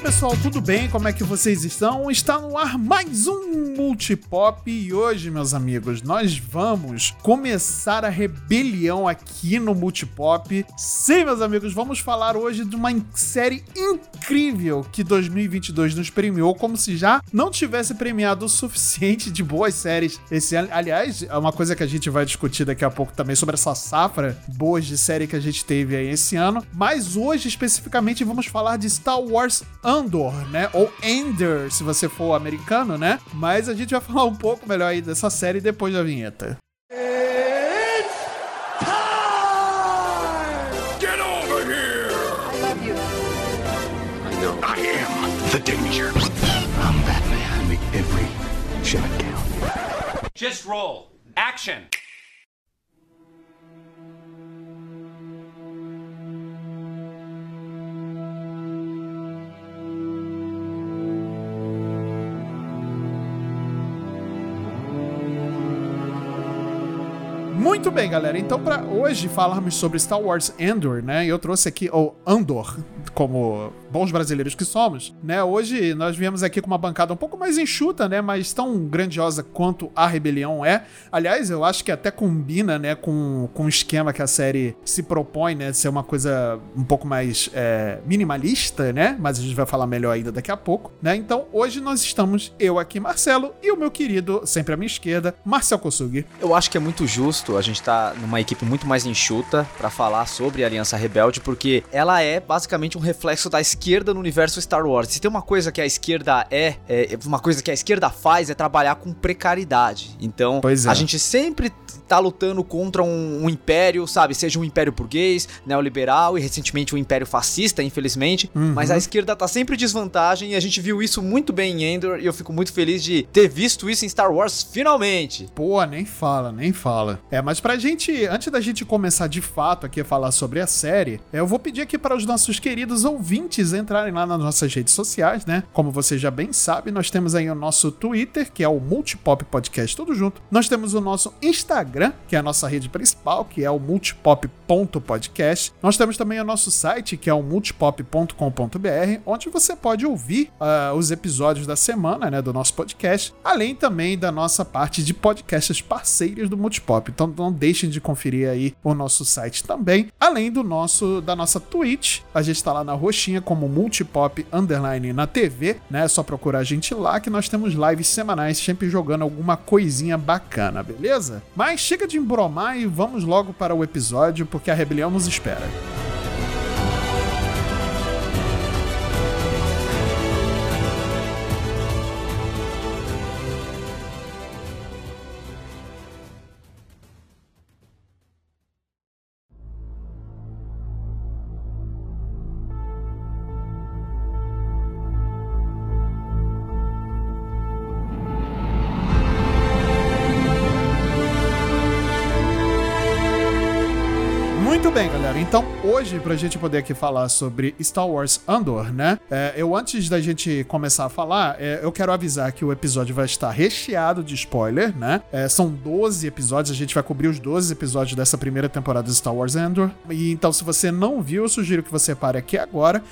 pessoal, tudo bem? Como é que vocês estão? Está no ar mais um Multipop e hoje, meus amigos, nós vamos começar a rebelião aqui no Multipop. Sim, meus amigos, vamos falar hoje de uma série incrível que 2022 nos premiou, como se já não tivesse premiado o suficiente de boas séries esse ano. Aliás, é uma coisa que a gente vai discutir daqui a pouco também sobre essa safra boas de série que a gente teve aí esse ano. Mas hoje, especificamente, vamos falar de Star Wars Andor, né? Ou Ender, se você for americano, né? Mas a gente vai falar um pouco melhor aí dessa série depois da vinheta. The danger. I'm Batman. Make every shot count. Just roll. Action. Muito bem, galera. Então, para hoje falarmos sobre Star Wars Andor, né? Eu trouxe aqui o Andor, como bons brasileiros que somos, né? Hoje nós viemos aqui com uma bancada um pouco mais enxuta, né? Mas tão grandiosa quanto a Rebelião é. Aliás, eu acho que até combina, né? Com, com o esquema que a série se propõe, né? Ser uma coisa um pouco mais é, minimalista, né? Mas a gente vai falar melhor ainda daqui a pouco, né? Então, hoje nós estamos eu aqui, Marcelo, e o meu querido, sempre à minha esquerda, Marcel Kosugi. Eu acho que é muito justo a gente tá numa equipe muito mais enxuta pra falar sobre a Aliança Rebelde, porque ela é basicamente um reflexo da esquerda no universo Star Wars. Se tem uma coisa que a esquerda é, é uma coisa que a esquerda faz é trabalhar com precariedade. Então, é. a gente sempre tá lutando contra um, um império, sabe? Seja um império burguês, neoliberal e recentemente um império fascista, infelizmente. Uhum. Mas a esquerda tá sempre em desvantagem e a gente viu isso muito bem em Endor e eu fico muito feliz de ter visto isso em Star Wars finalmente. Pô, nem fala, nem fala. É, mas pra gente, antes da gente começar de fato aqui a falar sobre a série, eu vou pedir aqui para os nossos queridos ouvintes entrarem lá nas nossas redes sociais, né? Como você já bem sabe, nós temos aí o nosso Twitter, que é o Multipop Podcast tudo junto. Nós temos o nosso Instagram, que é a nossa rede principal, que é o multipop.podcast. Nós temos também o nosso site, que é o multipop.com.br, onde você pode ouvir ah, os episódios da semana, né, do nosso podcast, além também da nossa parte de podcasts parceiros do Multipop. Então não deixem de conferir aí o nosso site também, além do nosso da nossa Twitch. A gente tá lá na roxinha como Multipop underline na TV, né? É só procurar a gente lá que nós temos lives semanais sempre jogando alguma coisinha bacana, beleza? Mas chega de embromar e vamos logo para o episódio porque a rebelião nos espera. Hoje, pra gente poder aqui falar sobre Star Wars Andor, né? é, eu, antes da gente começar a falar, é, eu quero avisar que o episódio vai estar recheado de spoiler, né? É, são 12 episódios, a gente vai cobrir os 12 episódios dessa primeira temporada de Star Wars Andor. E então, se você não viu, eu sugiro que você pare aqui agora,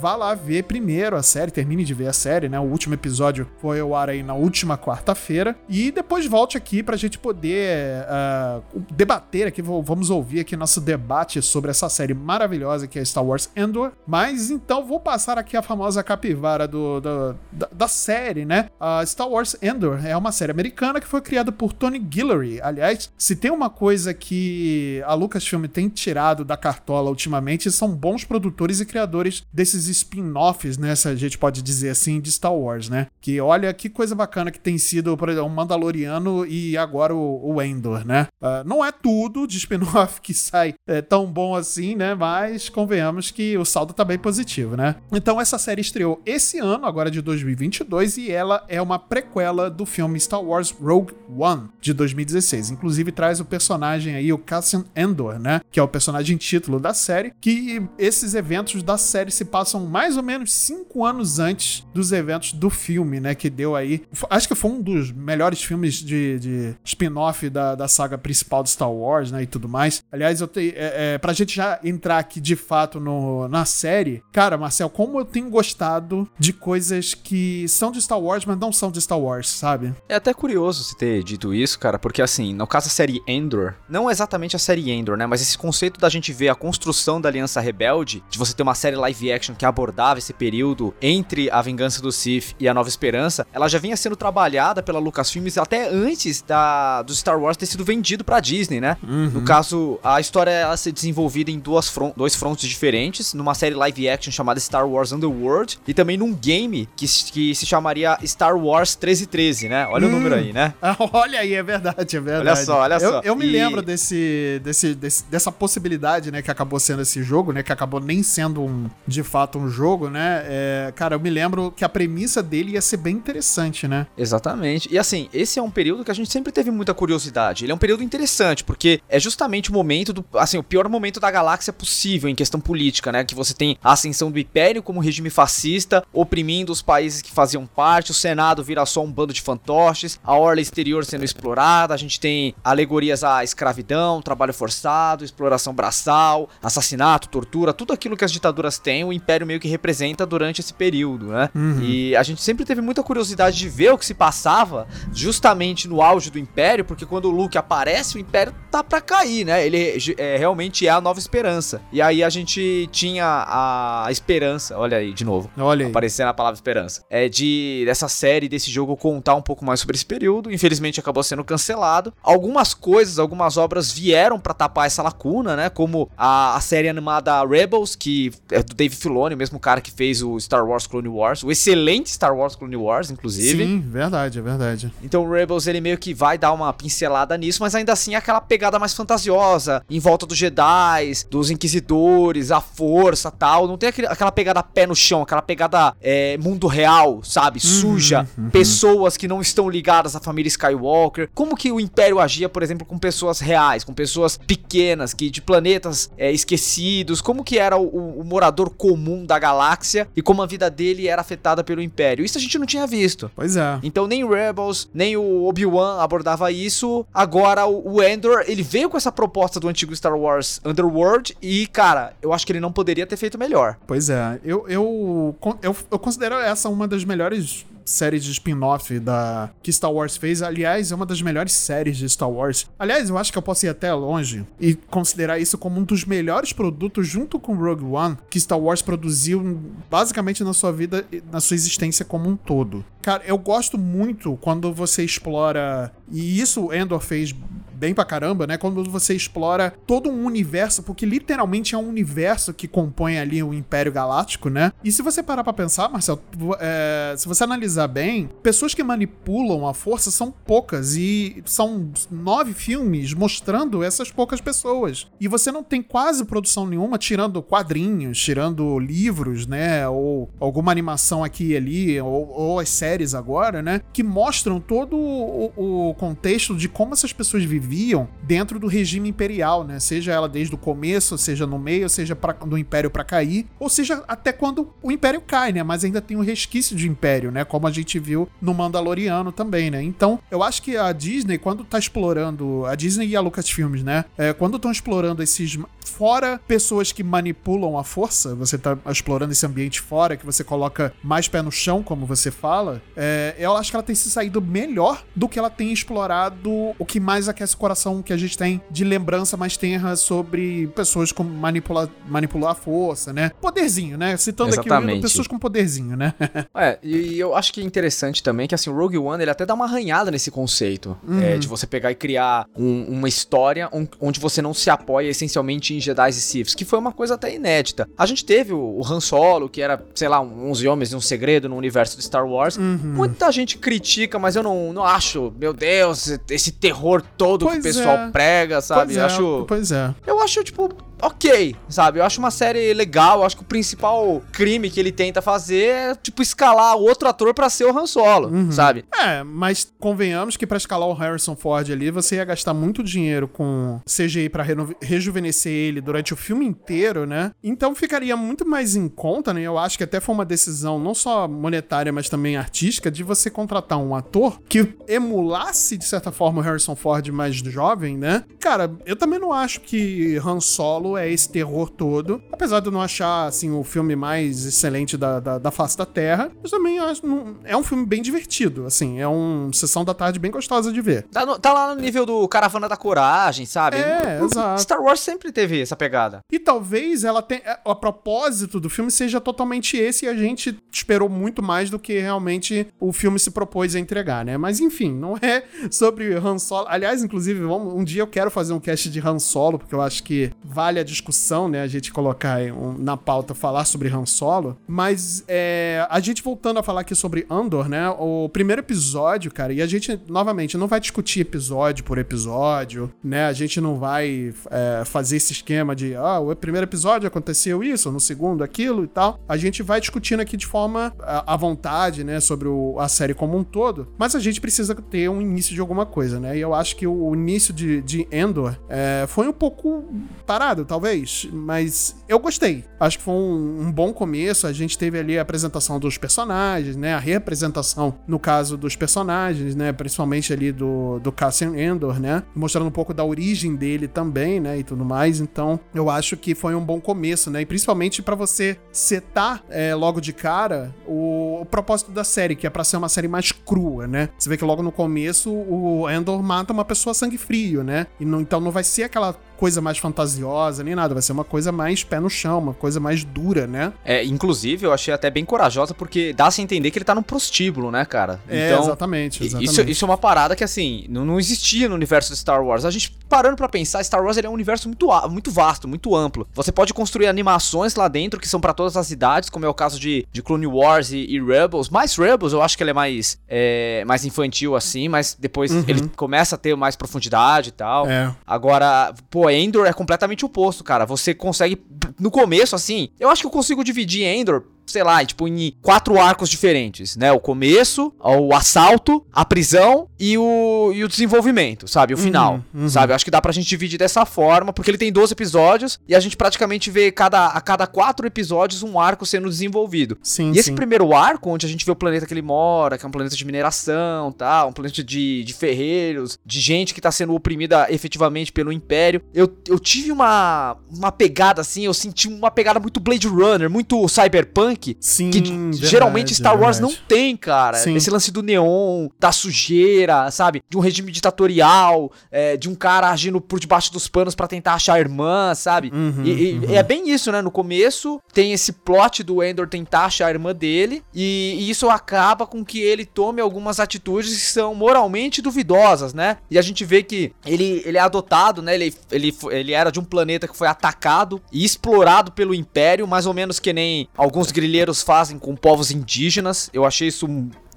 vá lá ver primeiro a série, termine de ver a série, né? O último episódio foi ao ar aí na última quarta-feira. E depois volte aqui pra gente poder ah, debater aqui, vamos ouvir aqui nosso debate sobre essa série maravilhosa que é Star Wars Endor. Mas então vou passar aqui a famosa capivara do, do- da, da série, né? A Star Wars Endor é uma série americana que foi criada por Tony Guillory. Aliás, se tem uma coisa que a Lucasfilm tem tirado da cartola ultimamente, são bons produtores e criadores desses spin-offs, né? Se a gente pode dizer assim, de Star Wars, né? Que olha que coisa bacana que tem sido, por exemplo, o Mandaloriano e agora o, o Endor, né? Ah, não é tudo de spin-off que sai é, tão bom assim, né? Mas convenhamos que o saldo tá bem positivo, né? Então essa série estreou esse ano, agora de 2022, e ela é uma prequela do filme Star Wars Rogue One de 2016. Inclusive traz o personagem aí, o Cassian Endor, né? Que é o personagem título da série. Que esses eventos da série se passam mais ou menos cinco anos antes dos eventos do filme, né? Que deu aí. Acho que foi um dos melhores filmes de, de spin-off da, da saga principal de Star Wars, né? E tudo mais. Aliás, eu te- é, é, pra gente já entrar aqui de fato no, na série, cara, Marcel, como eu tenho gostado de coisas que são de Star Wars, mas não são de Star Wars, sabe? É até curioso você ter dito isso, cara, porque assim, no caso da série Endor, não exatamente a série Endor, né, mas esse conceito da gente ver a construção da Aliança Rebelde, de você ter uma série live action que abordava esse período entre a Vingança do Sith e a Nova Esperança, ela já vinha sendo trabalhada pela Lucasfilmes até antes da do Star Wars ter sido vendido pra Disney, né? Uhum. No caso, a história ela ser desenvolvida em duas front, dois fronts diferentes, numa série live action chamada Star Wars Underworld e também num game que, que se chamaria Star Wars 1313, né? Olha Hum. o número aí, né? Ah, olha aí, é verdade, é verdade. Olha só, olha eu, só. Eu me E- lembro desse, desse, desse- dessa possibilidade, né, que acabou sendo esse jogo, né, que acabou nem sendo um, de fato um jogo, né? É, cara, eu me lembro que a premissa dele ia ser bem interessante, né? Exatamente. E assim, esse é um período que a gente sempre teve muita curiosidade. Ele é um período interessante, porque é justamente o momento do. Assim, o pior momento da galáxia possível em questão política, né? Que você tem a ascensão do Império como regime fascista, oprimindo os países que faziam parte, o Senado vira só um bando de fantoches, a orla exterior sendo explorada, a gente tem alegorias à escravidão, trabalho forçado, exploração braçal, assassinato, tortura, tudo aquilo que as ditaduras têm, o Império meio que representa durante esse período, né? E a gente sempre teve muita curiosidade de ver o que se passava justamente no auge do Império, porque quando o Luke aparece, o Império tá pra cair, né? Ele é, realmente é a nova esperança. E aí a gente tinha a esperança, olha aí, de novo. Olha aí. Aparecendo a palavra esperança. É de dessa série, desse jogo, contar um pouco mais sobre esse período. Infelizmente acabou sendo cancelado. Algumas coisas, algumas obras vieram pra tapar essa lacuna, né? Como a, a série animada Rebels, que é do Dave Filoni, o mesmo cara que fez o Star Wars Clone Wars, o excelente Star Wars Clone Wars, inclusive. Sim, verdade, é verdade. Então o Rebels ele meio que vai dar uma pincelada nisso, mas ainda assim é aquela pegada mais fantasiosa, em volta dos Jedi, dos Inquisidores, a força tal. Não tem aquele- aquela pegada pé no chão, aquela pegada é, mundo real, sabe? Suja. Pessoas que não estão ligadas à família Skywalker. Como que o Império agia, por exemplo, com pessoas reais, com pessoas pequenas, que de planetas é, esquecidos. Como que era o, o- morador comum da galáxia e como a vida dele era afetada pelo Império. Isso a gente não tinha visto. Pois é. Então nem Rebels, nem o Obi-Wan abordava isso. Agora o o Endor, ele veio com essa proposta do antigo Star Wars Underworld e, cara, eu acho que ele não poderia ter feito melhor. Pois é, eu, eu, eu, eu considero essa uma das melhores séries de spin-off da que Star Wars fez. Aliás, é uma das melhores séries de Star Wars. Aliás, eu acho que eu posso ir até longe e considerar isso como um dos melhores produtos junto com Rogue One que Star Wars produziu basicamente na sua vida, e na sua existência como um todo. Cara, eu gosto muito quando você explora e isso o Endor fez bem pra caramba, né? Quando você explora todo um universo, porque literalmente é um universo que compõe ali o Império Galáctico, né? E se você parar pra pensar, Marcel, é, se você analisar bem, pessoas que manipulam a força são poucas e são nove filmes mostrando essas poucas pessoas. E você não tem quase produção nenhuma, tirando quadrinhos, tirando livros, né? Ou alguma animação aqui e ali, ou, ou as séries agora, né? Que mostram todo o, o contexto de como essas pessoas viviam dentro do regime imperial, né? Seja ela desde o começo, seja no meio, seja pra, do império pra cair, ou seja até quando o império cai, né? Mas ainda tem um resquício de império, né? Como a gente viu no Mandaloriano também, né? Então, eu acho que a Disney, quando tá explorando, a Disney e a Lucasfilms, né? É, quando estão explorando esses. Fora pessoas que manipulam a força, você tá explorando esse ambiente fora, que você coloca mais pé no chão, como você fala, é, eu acho que ela tem se saído melhor do que ela tem explorado o que mais aquece o coração que a gente tem de lembrança mais tenra sobre pessoas com manipula manipular a força, né? Poderzinho, né? Citando aqui o Exatamente. pessoas com poderzinho, né? É, e eu acho que é interessante também que assim, o Rogue One ele até dá uma arranhada nesse conceito é, de você pegar e criar um- uma história on- onde você não se apoia essencialmente em Jedi e Siths, que foi uma coisa até inédita. A gente teve o, o Han Solo, que era, sei lá, um 11 homens e um segredo no universo de Star Wars. Muita gente critica, mas eu não, não acho, meu Deus, esse terror todo que Pois o pessoal é. prega, sabe? Pois eu é, acho pois é. eu acho, tipo, ok, sabe? Eu acho uma série legal, eu acho que o principal crime que ele tenta fazer é, tipo, escalar outro ator pra ser o Han Solo, Uhum. sabe? É, mas convenhamos que pra escalar o Harrison Ford ali, você ia gastar muito dinheiro com CGI pra rejuvenescer ele durante o filme inteiro, né? Então ficaria muito mais em conta, né? Eu acho que até foi uma decisão não só monetária, mas também artística, de você contratar um ator que emulasse, de certa forma, o Harrison Ford mais jovem, né? Cara, eu também não acho que Han Solo é esse terror todo, apesar de eu não achar, assim, o filme mais excelente da, da, da face da Terra, mas também acho, não- é um filme bem divertido, assim, é uma sessão da tarde bem gostosa de ver. Tá, no- tá lá no nível do Caravana da Coragem, sabe? É, O- o- exato. Star Wars sempre teve essa pegada. E talvez ela tenha. A propósito do filme seja totalmente esse e a gente esperou muito mais do que realmente o filme se propôs a entregar, né? Mas enfim, não é sobre Han Solo. Aliás, inclusive, vamos- um dia eu quero fazer um cast de Han Solo, porque eu acho que vale a discussão, né? A gente colocar um- na pauta falar sobre Han Solo. Mas é, a gente voltando a falar aqui sobre Andor, né? O primeiro episódio, cara, e a gente, novamente, não vai discutir episódio por episódio, né? A gente não vai é, fazer esse esquema de, ah, o primeiro episódio aconteceu isso, no segundo aquilo e tal. A gente vai discutindo aqui de forma à à vontade, né? Sobre o- a série como um todo. Mas a gente precisa ter um início de alguma coisa, né? E eu acho que o início de, de Endor é, foi um pouco parado, talvez. Mas eu gostei. Acho que foi um, um bom começo. A gente teve ali a apresentação dos personagens, né? A representação, no caso, dos personagens, né? Principalmente ali do, do Cassian Endor, né? Mostrando um pouco da origem dele também, né? E tudo mais. Então, eu acho que foi um bom começo, né? E principalmente pra você setar é, logo de cara o, o propósito da série, que é pra ser uma série mais crua, né? Você vê que logo no começo o Endor mata uma pessoa sangue frio, né? E não- então não vai ser aquela coisa mais fantasiosa nem nada, vai ser uma coisa mais pé no chão, uma coisa mais dura, né? É, inclusive, eu achei até bem corajosa, porque dá-se a entender que ele tá num prostíbulo, né, cara? É, exatamente, i- exatamente. Isso, isso é uma parada que, assim, não, não existia no universo de Star Wars. A gente, parando pra pensar, Star Wars é um universo muito, muito vasto, muito amplo. Você pode construir animações lá dentro que são pra todas as idades, como é o caso de, de Clone Wars e, e Rebels. Mais Rebels, eu acho que ele é mais, é, mais infantil, assim, mas depois ele começa a ter mais profundidade e tal. Uhum. É. Agora, pô, Endor é completamente oposto, cara. Você consegue. No começo, assim, eu acho que eu consigo dividir Endor. Sei lá, tipo, em quatro arcos diferentes, né? O começo, o assalto, a prisão e o, e o desenvolvimento, sabe? O final, uhum. sabe? Eu acho que dá pra gente dividir dessa forma, porque ele tem 12 episódios e a gente praticamente vê cada, a cada quatro episódios um arco sendo desenvolvido. Sim, E esse sim. primeiro arco, onde a gente vê o planeta que ele mora, que é um planeta de mineração, tá? Um planeta de, de ferreiros, de gente que tá sendo oprimida efetivamente pelo Império. Eu, eu tive uma, uma pegada assim, eu senti uma pegada muito Blade Runner, muito cyberpunk. Sim, Que verdade, geralmente Star Wars verdade. não tem, cara. Sim. Esse lance do neon, da sujeira, sabe? De um regime ditatorial, é, de um cara agindo por debaixo dos panos pra tentar achar a irmã, sabe? Uhum, e, e- e é bem isso, né? No começo tem esse plot do Endor tentar achar a irmã dele, e, e isso acaba com que ele tome algumas atitudes que são moralmente duvidosas, né? E a gente vê que ele, ele é adotado, né? Ele, ele, ele era de um planeta que foi atacado e explorado pelo Império, mais ou menos que nem alguns grilheiros fazem com povos indígenas. Eu achei isso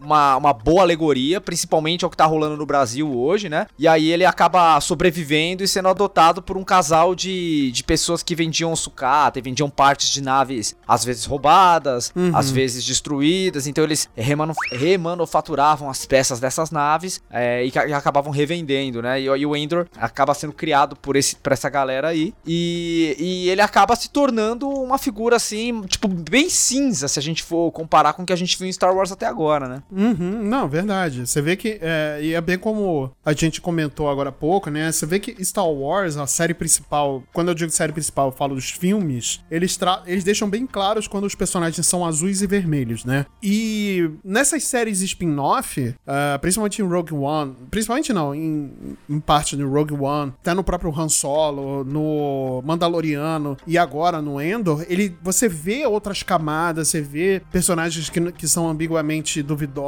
uma, uma boa alegoria, principalmente ao que tá rolando no Brasil hoje, né? E aí ele acaba sobrevivendo e sendo adotado por um casal de, de pessoas que vendiam sucata e vendiam partes de naves, às vezes roubadas, às vezes destruídas. Então eles remanu remanufaturavam as peças dessas naves é, e, e acabavam revendendo, né? E, e o Endor acaba sendo criado por, esse, por essa galera aí. E, e ele acaba se tornando uma figura assim, tipo, bem cinza, se a gente for comparar com o que a gente viu em Star Wars até agora, né? Uhum, não, verdade. Você vê que. É, e é bem como a gente comentou agora há pouco, né? Você vê que Star Wars, a série principal. Quando eu digo série principal, eu falo dos filmes. Eles, eles deixam bem claros quando os personagens são azuis e vermelhos, né? E nessas séries spin-off, ah, principalmente em Rogue One. Principalmente não, em, em parte no Rogue One, até no próprio Han Solo, no Mandaloriano e agora no Endor, ele, você vê outras camadas, você vê personagens que, que são ambiguamente duvidosos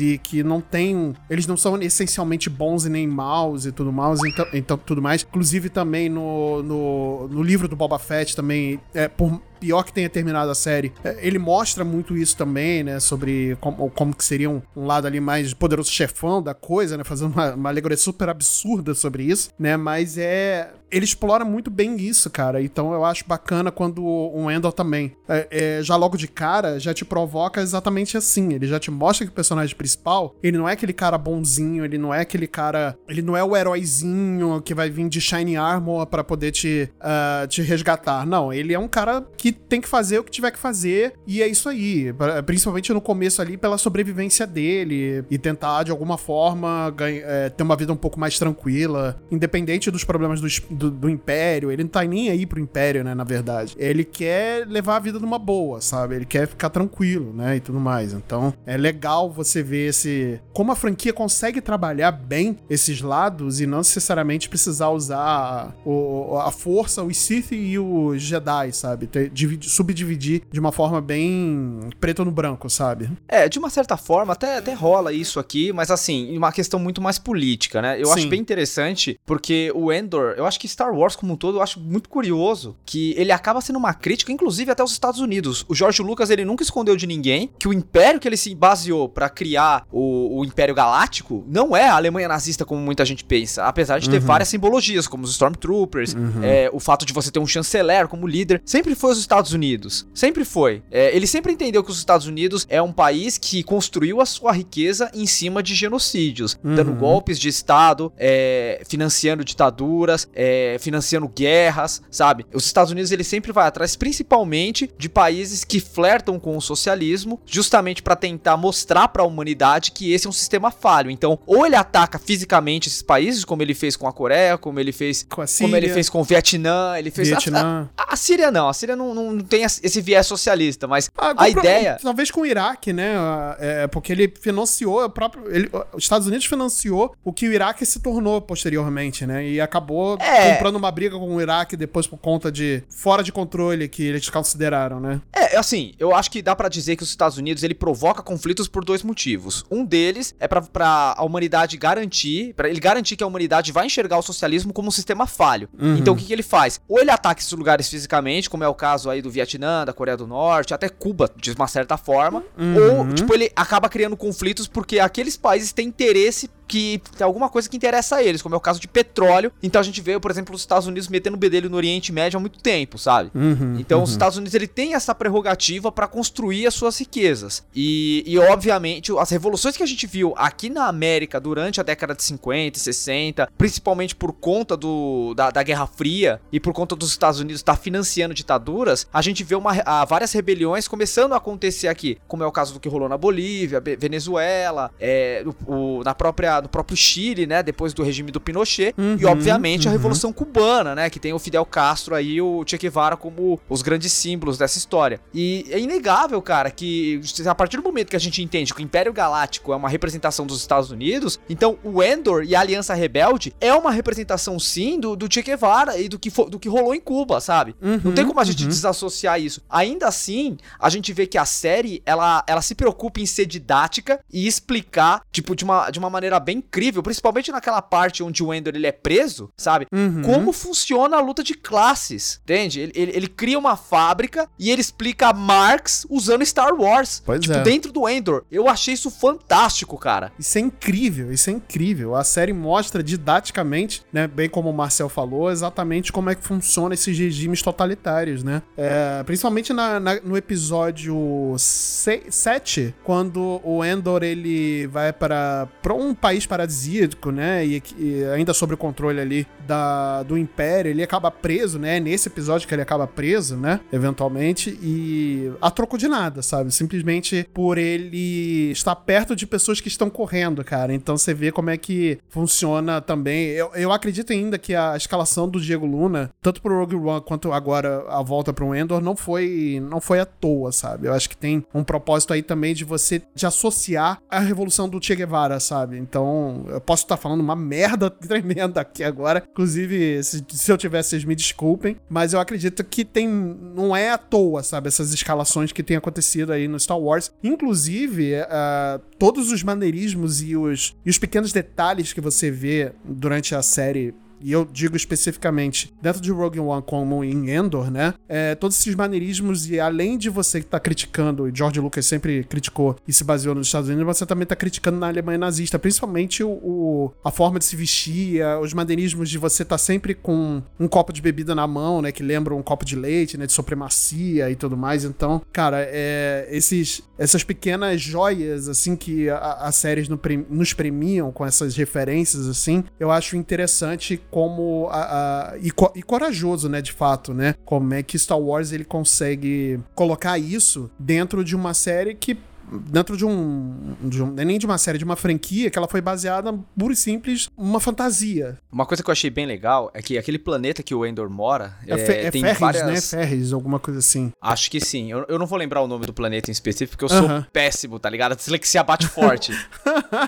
e que não tem. Eles não são essencialmente bons e nem maus e tudo mais, então, então tudo mais. Inclusive também no, no, no livro do Boba Fett também, é, por pior que tenha terminado a série, é, ele mostra muito isso também, né? Sobre como, como que seria um, um lado ali mais poderoso chefão da coisa, né? Fazendo uma, uma alegoria super absurda sobre isso, né? Mas é ele explora muito bem isso, cara. Então eu acho bacana quando o Endor também, é, é, já logo de cara, já te provoca exatamente assim. Ele já te mostra que o personagem principal, ele não é aquele cara bonzinho, ele não é aquele cara. Ele não é o heróizinho que vai vir de Shiny Armor para poder te, uh, te resgatar. Não, ele é um cara que tem que fazer o que tiver que fazer e é isso aí. Principalmente no começo ali, pela sobrevivência dele e tentar de alguma forma ganha, é, ter uma vida um pouco mais tranquila, independente dos problemas do do, do, Império, ele não tá nem aí pro Império, né, na verdade. Ele quer levar a vida numa boa, sabe? Ele quer ficar tranquilo, né, e tudo mais. Então, é legal você ver esse... Como a franquia consegue trabalhar bem esses lados e não necessariamente precisar usar o, a força, o Sith e os Jedi, sabe? Dividir, subdividir de uma forma bem preto no branco, sabe? É, de uma certa forma, até, até rola isso aqui, mas assim, uma questão muito mais política, né? Eu Sim. acho bem interessante, porque o Endor, eu acho que Star Wars como um todo, eu acho muito curioso que ele acaba sendo uma crítica, inclusive até os Estados Unidos. O George Lucas, ele nunca escondeu de ninguém que o império que ele se baseou para criar o, o, Império Galáctico não é a Alemanha nazista como muita gente pensa, apesar de ter uhum. várias simbologias, como os Stormtroopers, uhum. é, o fato de você ter um chanceler como líder, sempre foi os Estados Unidos. Sempre foi. É, ele sempre entendeu que os Estados Unidos é um país que construiu a sua riqueza em cima de genocídios, uhum. dando golpes de Estado, é, financiando ditaduras, é, financiando guerras, sabe? Os Estados Unidos ele sempre vai atrás, principalmente de países que flertam com o socialismo, justamente para tentar mostrar para a humanidade que esse é um sistema falho. Então, ou ele ataca fisicamente esses países, como ele fez com a Coreia, como ele fez com a Síria. como ele fez com o Vietnã, ele fez Vietnã. A, a, a, Síria não, a Síria não, não, tem esse viés socialista, mas ah, a ideia talvez com o Iraque, né? É, porque ele financiou o próprio, ele, os Estados Unidos financiou o que o Iraque se tornou posteriormente, né? E acabou é, é. comprando uma briga com o Iraque depois por conta de fora de controle que eles consideraram, né? É, assim, eu acho que dá para dizer que os Estados Unidos ele provoca conflitos por dois motivos. Um deles é para a humanidade garantir, para ele garantir que a humanidade vai enxergar o socialismo como um sistema falho. Uhum. Então o que, que ele faz? Ou ele ataca esses lugares fisicamente, como é o caso aí do Vietnã, da Coreia do Norte, até Cuba, de uma certa forma, uhum. ou tipo ele acaba criando conflitos porque aqueles países têm interesse que tem alguma coisa que interessa a eles, como é o caso de petróleo. Então a gente vê, por exemplo, os Estados Unidos metendo o bedelho no Oriente Médio há muito tempo, sabe? Uhum, então uhum. os Estados Unidos ele tem essa prerrogativa para construir as suas riquezas. E, e obviamente as revoluções que a gente viu aqui na América durante a década de 50 e 60, principalmente por conta do, da, da Guerra Fria e por conta dos Estados Unidos estar tá financiando ditaduras, a gente vê uma, a, várias rebeliões começando a acontecer aqui, como é o caso do que rolou na Bolívia, Venezuela, é, o, o, na própria no próprio Chile, né? Depois do regime do Pinochet. Uhum, e, obviamente, uhum. a Revolução Cubana, né? Que tem o Fidel Castro aí, o Che Guevara como os grandes símbolos dessa história. E é inegável, cara, que a partir do momento que a gente entende que o Império Galáctico é uma representação dos Estados Unidos, então o Endor e a Aliança Rebelde é uma representação, sim, do, do Che Guevara e do que, do que rolou em Cuba, sabe? Uhum, Não tem como a gente uhum. desassociar isso. Ainda assim, a gente vê que a série, ela, ela se preocupa em ser didática e explicar, tipo, de uma, de uma maneira bem incrível, principalmente naquela parte onde o Ender ele é preso, sabe? Uhum. Como funciona a luta de classes, entende? Ele, ele, ele, cria uma fábrica e ele explica Marx usando Star Wars. Pois tipo, é. dentro do Endor. Eu achei isso fantástico, cara. Isso é incrível, isso é incrível. A série mostra didaticamente, né, bem como o Marcel falou, exatamente como é que funciona esses regimes totalitários, né? É, principalmente na, na, no episódio 7, quando o Endor ele vai para um país paradisíaco, né? E, e, ainda sob o controle ali da, do Império, ele acaba preso, né? Nesse episódio que ele acaba preso, né? Eventualmente, e a troco de nada, sabe? Simplesmente por ele estar perto de pessoas que estão correndo, cara. Então você vê como é que funciona também. Eu, eu acredito ainda que a escalação do Diego Luna, tanto pro Rogue One quanto agora a volta pro Endor, não foi, não foi à toa, sabe? Eu acho que tem um propósito aí também de você de associar a revolução do Che Guevara, sabe? Então então, eu posso estar falando uma merda tremenda aqui agora. Inclusive, se, se eu tivesse, vocês me desculpem. Mas eu acredito que tem. Não é à toa, sabe? Essas escalações que têm acontecido aí no Star Wars. Inclusive, uh, todos os maneirismos e os, e os pequenos detalhes que você vê durante a série e eu digo especificamente dentro de Rogue One como em Endor, né? É, todos esses maneirismos, e além de você que tá criticando, e George Lucas sempre criticou e se baseou nos Estados Unidos, você também tá criticando na Alemanha nazista, principalmente o, o a forma de se vestir, os maneirismos de você tá sempre com um copo de bebida na mão, né? Que lembra um copo de leite, né? De supremacia e tudo mais. Então, cara, é, esses, essas pequenas joias, assim, que as séries no, nos premiam com essas referências, assim, eu acho interessante como a, a e, co e, corajoso, né, de fato, né? Como é que Star Wars ele consegue colocar isso dentro de uma série que dentro de um, de um, nem de uma série, de uma franquia que ela foi baseada pura e simples uma fantasia. Uma coisa que eu achei bem legal é que aquele planeta que o Endor mora é, é, é tem Ferris, várias... né? Ferris, alguma coisa assim. Acho que sim. Eu, eu não vou lembrar o nome do planeta em específico, porque eu sou uh -huh. péssimo, tá ligado? A dislexia bate forte.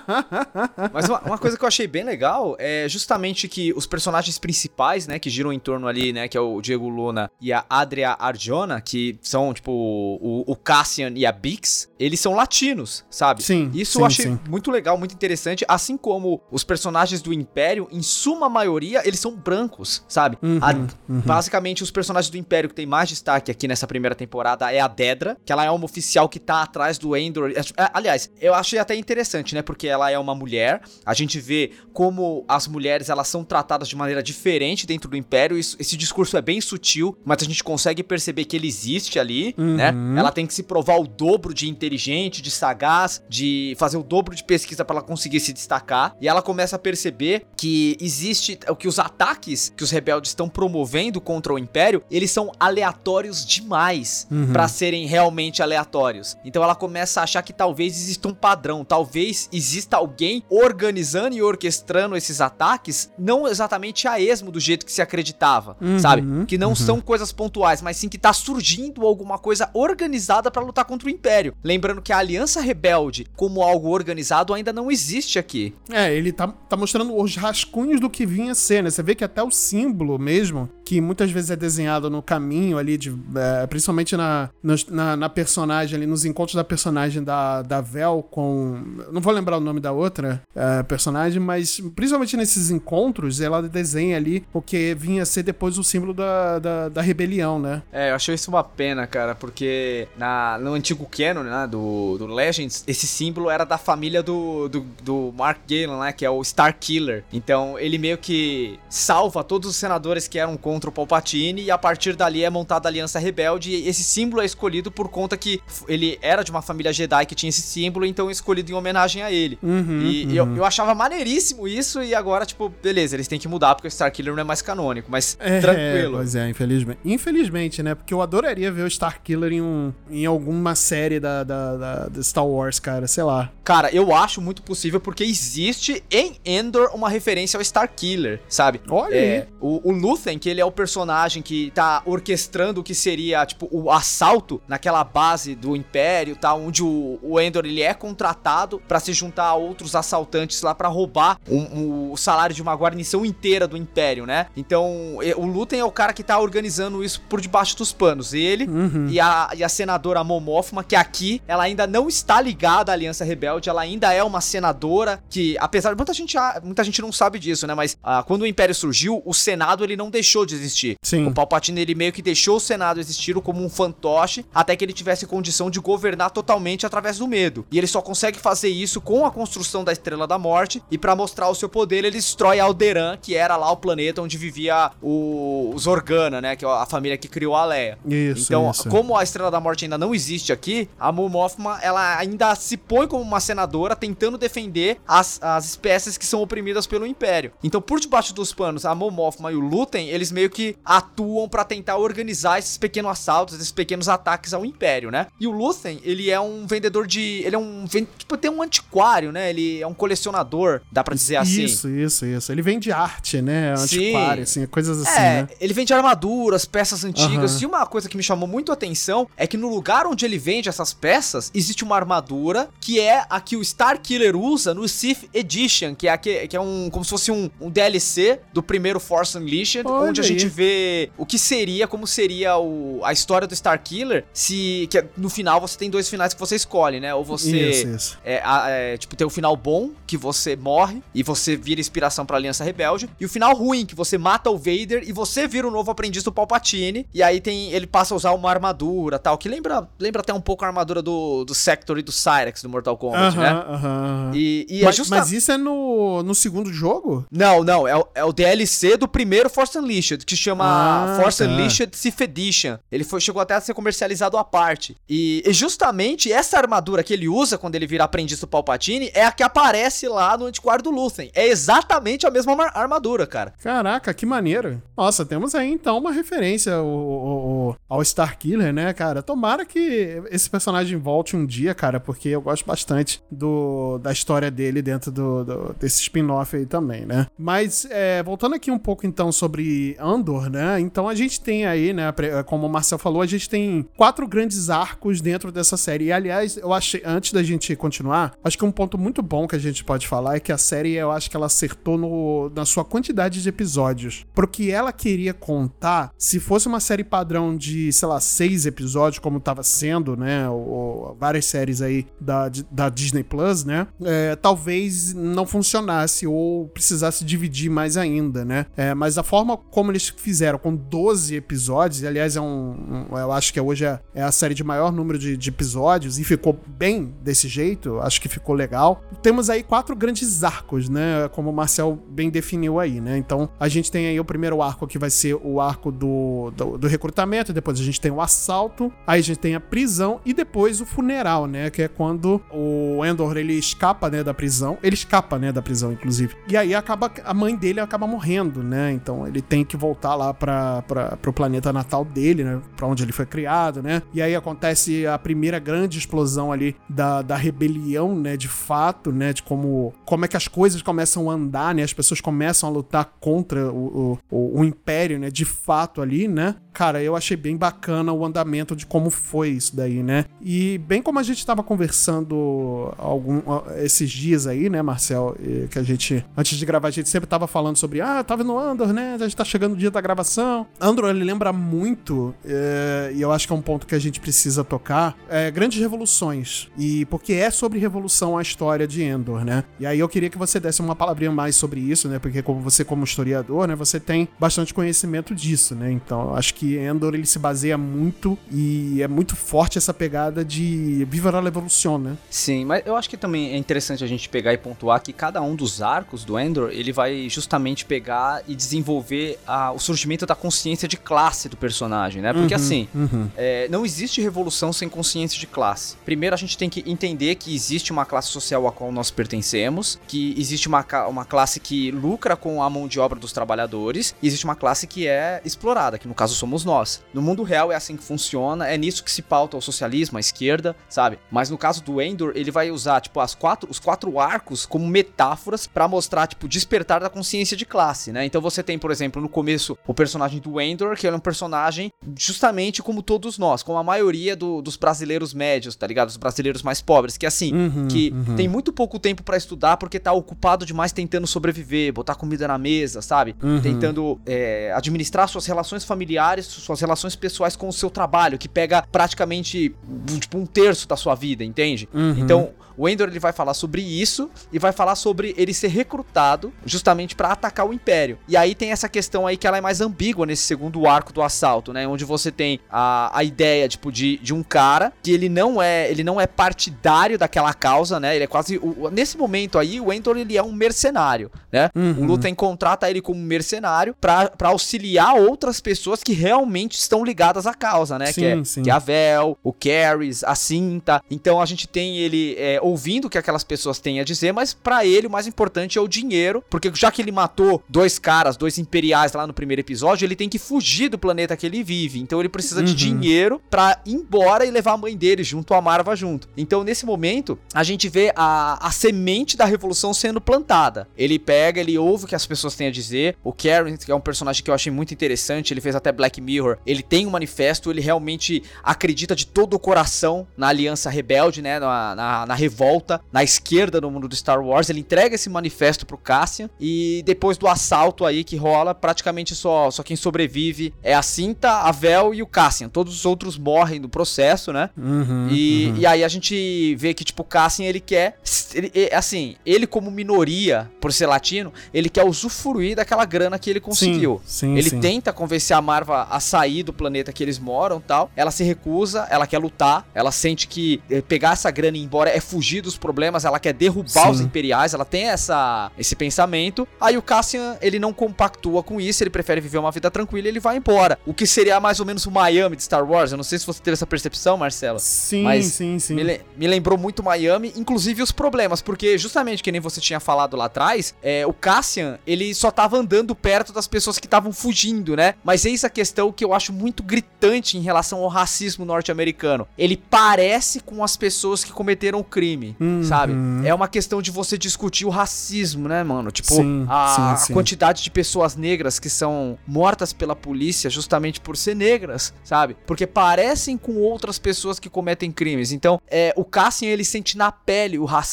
Mas uma, uma, coisa que eu achei bem legal é justamente que os personagens principais, né, que giram em torno ali, né, que é o Diego Luna e a Adria Arjona, que são, tipo, o, o Cassian e a Bix, eles são são latinos, sabe? Sim. Isso sim, eu achei sim. muito legal, muito interessante. Assim como os personagens do Império, em suma maioria, eles são brancos, sabe? Uhum, a, uhum. Basicamente, os personagens do Império que tem mais destaque aqui nessa primeira temporada é a Dedra, que ela é uma oficial que tá atrás do Endor. É, é, aliás, eu achei até interessante, né? Porque ela é uma mulher. A gente vê como as mulheres elas são tratadas de maneira diferente dentro do Império. Isso, esse discurso é bem sutil, mas a gente consegue perceber que ele existe ali, né? uhum. né? Ela tem que se provar o dobro de inteligente inteligente, de sagaz, de fazer o dobro de pesquisa para ela conseguir se destacar. E ela começa a perceber que existe o que os ataques que os rebeldes estão promovendo contra o Império, eles são aleatórios demais uhum. para serem realmente aleatórios. Então ela começa a achar que talvez exista um padrão, talvez exista alguém organizando e orquestrando esses ataques, não exatamente a esmo do jeito que se acreditava, uhum. sabe? Que não uhum. são coisas pontuais, mas sim que tá surgindo alguma coisa organizada para lutar contra o Império. Lembrando que que a Aliança Rebelde, como algo organizado, ainda não existe aqui. É, ele tá, tá mostrando os rascunhos do que vinha a ser, né? Você vê que até o símbolo mesmo, que muitas vezes é desenhado no caminho ali, de, é, principalmente na, na, na, personagem ali, nos encontros da personagem da, da Vel com. Não vou lembrar o nome da outra é, personagem, mas principalmente nesses encontros, ela desenha ali o que vinha a ser depois o símbolo da, da, da rebelião, né? É, eu achei isso uma pena, cara, porque na, no antigo canon, né, do do, Legends, esse símbolo era da família do, do, do Mark Galen, né? Que é o Star Killer. Então ele meio que salva todos os senadores que eram contra o Palpatine e a partir dali é montada a Aliança Rebelde. E esse símbolo é escolhido por conta que ele era de uma família Jedi que tinha esse símbolo, então é escolhido em homenagem a ele. Uhum, e uhum. Eu, eu achava maneiríssimo isso e agora, tipo, beleza, eles têm que mudar porque o Star Killer não é mais canônico, mas é, tranquilo. Pois é, infelizmente. Infelizmente, né? Porque eu adoraria ver o Star Killer em, um, em alguma série da, da, da da, Star Wars, cara, sei lá. Cara, eu acho muito possível porque existe em Endor uma referência ao Star Killer, sabe? Olha é, aí. O, o Luthen, que ele é o personagem que tá orquestrando o que seria, tipo, o assalto naquela base do Império, tá? Onde o, o Endor, ele é contratado para se juntar a outros assaltantes lá para roubar um, um, o salário de uma guarnição inteira do Império, né? Então, o Luthen é o cara que tá organizando isso por debaixo dos panos. Ele uhum. e, a, e a senadora Momófima, que aqui, ela ainda não está ligada à Aliança Rebelde, ela ainda é uma senadora que, apesar de muita gente, muita gente não sabe disso, né? Mas ah, quando o Império surgiu, o Senado ele não deixou de existir. Sim. O Palpatine ele meio que deixou o Senado existir como um fantoche até que ele tivesse condição de governar totalmente através do medo. E ele só consegue fazer isso com a construção da Estrela da Morte e para mostrar o seu poder ele destrói Alderan, que era lá o planeta onde vivia o, os Organa, né? Que é a família que criou a Leia. Isso, então, isso. como a Estrela da Morte ainda não existe aqui, a Mon Mothma ela ainda se põe como uma senadora tentando defender as, as espécies que são oprimidas pelo Império. Então, por debaixo dos panos, a Mon Mothma e o Luthen, eles meio que atuam para tentar organizar esses pequenos assaltos, esses pequenos ataques ao Império, né? E o Luthen, ele é um vendedor de... Ele é um... Tipo, tem um antiquário, né? Ele é um colecionador, dá pra dizer assim. Isso, isso, isso. Ele vende arte, né? Sim. Antiquário, assim, coisas assim, é, né? ele vende armaduras, peças antigas. Aham. E uma coisa que me chamou muito a atenção é que no lugar onde ele vende essas peças, existe uma armadura que é a que o Star Killer usa no Sith Edition, que é, a que, que é um como se fosse um, um DLC do primeiro Force Unleashed, Olha onde a gente aí. vê o que seria, como seria o, a história do Starkiller, se que no final você tem dois finais que você escolhe, né? Ou você Isso, isso. é, é, tipo, tem o final bom, que você morre e você vira inspiração pra Aliança Rebelde, e o final ruim, que você mata o Vader e você vira o novo aprendiz do Palpatine, e aí tem ele passa a usar uma armadura tal, que lembra, lembra até um pouco a armadura do, do Sector e do Cyrex do Mortal Kombat, Aham, né? aham, aham. E, e é Mas, justa- mas isso é no, no segundo jogo? Não, não, é o, é o DLC do primeiro Force Unleashed, que chama Ah, Force tá. Unleashed Sith Edition. Ele foi, chegou até a ser comercializado à parte. E, e justamente essa armadura que ele usa quando ele vira aprendiz do Palpatine é a que aparece lá no antiquário do Luthen. É exatamente a mesma armadura, cara. Caraca, que maneiro. Nossa, temos aí então uma referência ao, ao, ao Starkiller, né, cara? Tomara que esse personagem volte um dia, cara, porque eu gosto bastante do, da história dele dentro do, do- desse spin-off aí também, né? Mas, é, voltando aqui um pouco então sobre Andor, né? Então a gente tem aí, né, como o Marcel falou, a gente tem quatro grandes arcos dentro dessa série. E, aliás, eu achei, antes da gente continuar, acho que um ponto muito bom que a gente pode falar é que a série, eu acho que ela acertou no, na sua quantidade de episódios. Pro que ela queria contar, se fosse uma série padrão de, sei lá, seis episódios, como tava sendo, né? Ou várias séries aí da, da Disney Plus, né? é, talvez não funcionasse ou precisasse dividir mais ainda, né? É, mas a forma como eles fizeram com 12 episódios, e aliás, é um. um- eu acho que hoje é, é a série de maior número de, de episódios, e ficou bem desse jeito, acho que ficou legal. Temos aí quatro grandes arcos, né? Como o Marcel bem definiu aí, né? Então a gente tem aí o primeiro arco que vai ser o arco do, do, do recrutamento, depois a gente tem o assalto, aí a gente tem a prisão e depois o funeral, né? Que é quando o Endor ele escapa, né, da prisão. Ele escapa, né, da prisão, inclusive. E aí acaba a mãe dele acaba morrendo, né? Então ele tem que voltar lá para pro planeta natal dele, né? Pra onde ele foi criado, né? E aí acontece a primeira grande explosão ali da, da rebelião, né? De fato, né? De como, como é que as coisas começam a andar, né? As pessoas começam a lutar contra o, o, o, o império, né? De fato ali, né? Cara, eu achei bem bacana o andamento de como foi isso daí, né? E bem como a gente tava conversando algum, esses dias aí, né, Marcel? Que a gente, antes de gravar, a gente sempre tava falando sobre, ah, tava no Andor, né? A gente tá chegando o dia da gravação. Andor, ele lembra muito, eh, e eu acho que é um ponto que a gente precisa tocar, é, grandes revoluções. E porque é sobre revolução a história de Endor, né? E aí eu queria que você desse uma palavrinha mais sobre isso, né? Porque como você, como historiador, né, você tem bastante conhecimento disso, né? Então, eu acho que Endor ele se baseia muito e é muito forte essa pegada de Viva la Revolução, né? Sim, mas eu acho que também é interessante a gente pegar e pontuar que cada um dos arcos do Endor, ele vai justamente pegar e desenvolver a- o surgimento da consciência de classe do personagem, né? Porque assim, é, não existe revolução sem consciência de classe. Primeiro a gente tem que entender que existe uma classe social a qual nós pertencemos, que existe uma, uma classe que lucra com a mão de obra dos trabalhadores, e existe uma classe que é explorada, que no caso somos nós. No mundo real é assim que funciona, é nisso que se pauta o socialismo, a esquerda, sabe? Mas no caso do Endor, ele vai usar, tipo, as quatro, os quatro arcos como metáforas pra mostrar, tipo, despertar da consciência de classe, né? Então você tem, por exemplo, no começo, o personagem do Endor, que ele é um personagem justamente como todos nós, como a maioria do- dos brasileiros médios, tá ligado? Os brasileiros mais pobres, que assim, que tem muito pouco tempo pra estudar porque tá ocupado demais tentando sobreviver, botar comida na mesa, sabe? Tentando é, administrar suas relações familiares, suas relações pessoais com o seu trabalho, que pega praticamente tipo um terço da sua vida, entende? Então, o Endor ele vai falar sobre isso e vai falar sobre ele ser recrutado justamente pra atacar o Império. E aí tem essa questão aí que ela é mais ambígua nesse segundo arco do assalto, né? Onde você tem a, a ideia, tipo, de, de um cara que ele não é ele não é partidário daquela causa, né? Ele é quase. o- nesse momento aí, o Endor ele é um mercenário, né? O Luthien contrata ele como mercenário pra, pra auxiliar outras pessoas que realmente estão ligadas à causa, né? Sim, que, é, sim. que é a Vel, o Carries, a Cinta. Então a gente tem ele é, ouvindo o que aquelas pessoas têm a dizer, mas pra ele o mais importante é o dinheiro, porque já que ele matou dois caras, dois imperiais lá no primeiro episódio, ele tem que fugir do planeta que ele vive. Então ele precisa de dinheiro pra ir embora e levar a mãe dele junto, a Marva junto. Então nesse momento, a gente vê a, a semente da revolução sendo plantada. Ele pega, ele ouve o que as pessoas têm a dizer. O Karen, que é um personagem que eu achei muito interessante, ele fez até Black Mirror, ele tem um manifesto, ele realmente acredita de todo o coração na aliança rebelde, né? Na, na, na volta na esquerda no mundo do Star Wars, ele entrega esse manifesto pro Cassian e depois do assalto aí que rola, praticamente só, só quem sobrevive é a Cinta, a Vel e o Cassian. Todos os outros morrem no processo, né? Uhum, E, uhum. e aí a gente vê que, tipo, o Cassian, ele quer. Ele- e- assim, ele como minoria, por ser latino, ele quer usufruir daquela grana que ele conseguiu. sim, ele sim. tenta convencer a Marva a sair do planeta que eles moram tal. Ela se recusa, ela quer lutar, ela sente que eh, pegar essa grana e ir embora é fugir dos problemas, ela quer derrubar Sim. os imperiais, ela tem essa, esse pensamento. Aí o Cassian, ele não compactua com isso, ele prefere viver uma vida tranquila e ele vai embora. O que seria mais ou menos o Miami de Star Wars. Eu não sei se você teve essa percepção, Marcelo. Sim, sim, sim. Me, me lembrou muito Miami, inclusive os problemas, porque justamente que nem você tinha falado lá atrás, é, o Cassian, ele só tava andando perto das pessoas que estavam fugindo, né? Mas eis a questão que eu acho muito gritante em relação ao racismo norte-americano. Ele parece com as pessoas que cometeram o crime, Uhum. sabe? É uma questão de você discutir o racismo, né, mano? Tipo, Sim, a, sim, sim. a quantidade de pessoas negras que são mortas pela polícia justamente por ser negras, sabe? Porque parecem com outras pessoas que cometem crimes. Então, é, o Cassian, ele sente na pele o racismo,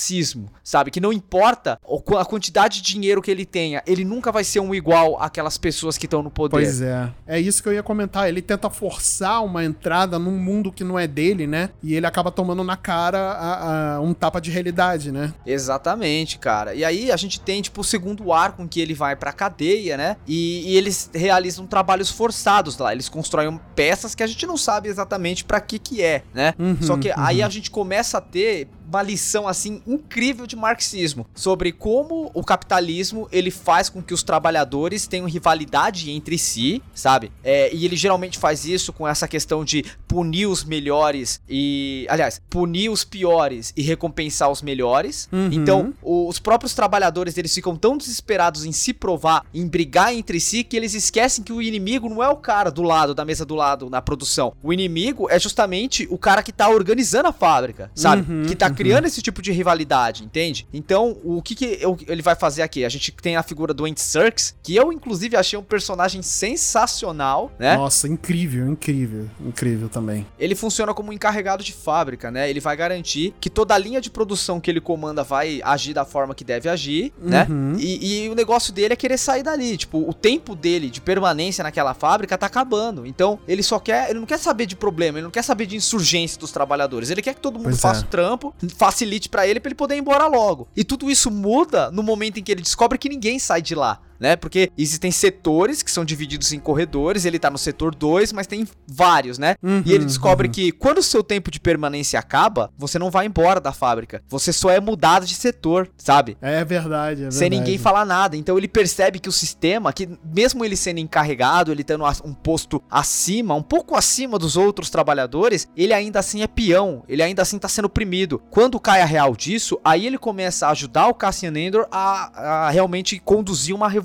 sabe? Que não importa a quantidade de dinheiro que ele tenha, ele nunca vai ser um igual àquelas pessoas que estão no poder. Pois é. É isso que eu ia comentar. Ele tenta forçar uma entrada num mundo que não é dele, né? E ele acaba tomando na cara a- a- um tapa de realidade, né? Exatamente, cara. E aí a gente tem, tipo, o segundo arco em que ele vai pra cadeia, né? E, e eles realizam trabalhos forçados lá. Eles constroem peças que a gente não sabe exatamente pra que que é, né? Uhum, Só que aí uhum. a gente começa a ter uma lição assim incrível de marxismo sobre como o capitalismo ele faz com que os trabalhadores tenham rivalidade entre si, sabe? É, e ele geralmente faz isso com essa questão de punir os melhores e, aliás, punir os piores e recompensar os melhores. Uhum. Então, os próprios trabalhadores eles ficam tão desesperados em se provar, em brigar entre si, que eles esquecem que o inimigo não é o cara do lado da mesa do lado na produção. O inimigo é justamente o cara que tá organizando a fábrica, sabe? Uhum, que tá. Criando esse tipo de rivalidade, entende? Então, o que, que eu- ele vai fazer aqui? A gente tem a figura do Andy Serkis, que eu inclusive achei um personagem sensacional, né? Nossa, incrível, incrível, incrível também. ele funciona como um encarregado de fábrica, né? Ele vai garantir que toda a linha de produção que ele comanda vai agir da forma que deve agir, né? Uhum. E, e o negócio dele é querer sair dali. Tipo, o tempo dele de permanência naquela fábrica tá acabando. Então, ele só quer. Ele não quer saber de problema, ele não quer saber de insurgência dos trabalhadores. Ele quer que todo mundo Pois faça é. o trampo, facilite pra ele pra ele poder ir embora logo. E tudo isso muda no momento em que ele descobre que ninguém sai de lá. Né? Porque existem setores que são divididos em corredores, ele tá no setor 2, mas tem vários, né? Uhum, e ele descobre uhum. que quando o seu tempo de permanência acaba, você não vai embora da fábrica. Você só é mudado de setor, sabe? É verdade, é Sem verdade. ninguém falar nada. Então ele percebe que o sistema, que mesmo ele sendo encarregado, ele tendo um posto acima, um pouco acima dos outros trabalhadores, ele ainda assim é peão, ele ainda assim tá sendo oprimido. Quando cai a real disso, aí ele começa a ajudar o Cassian Andor a, a realmente conduzir uma revolução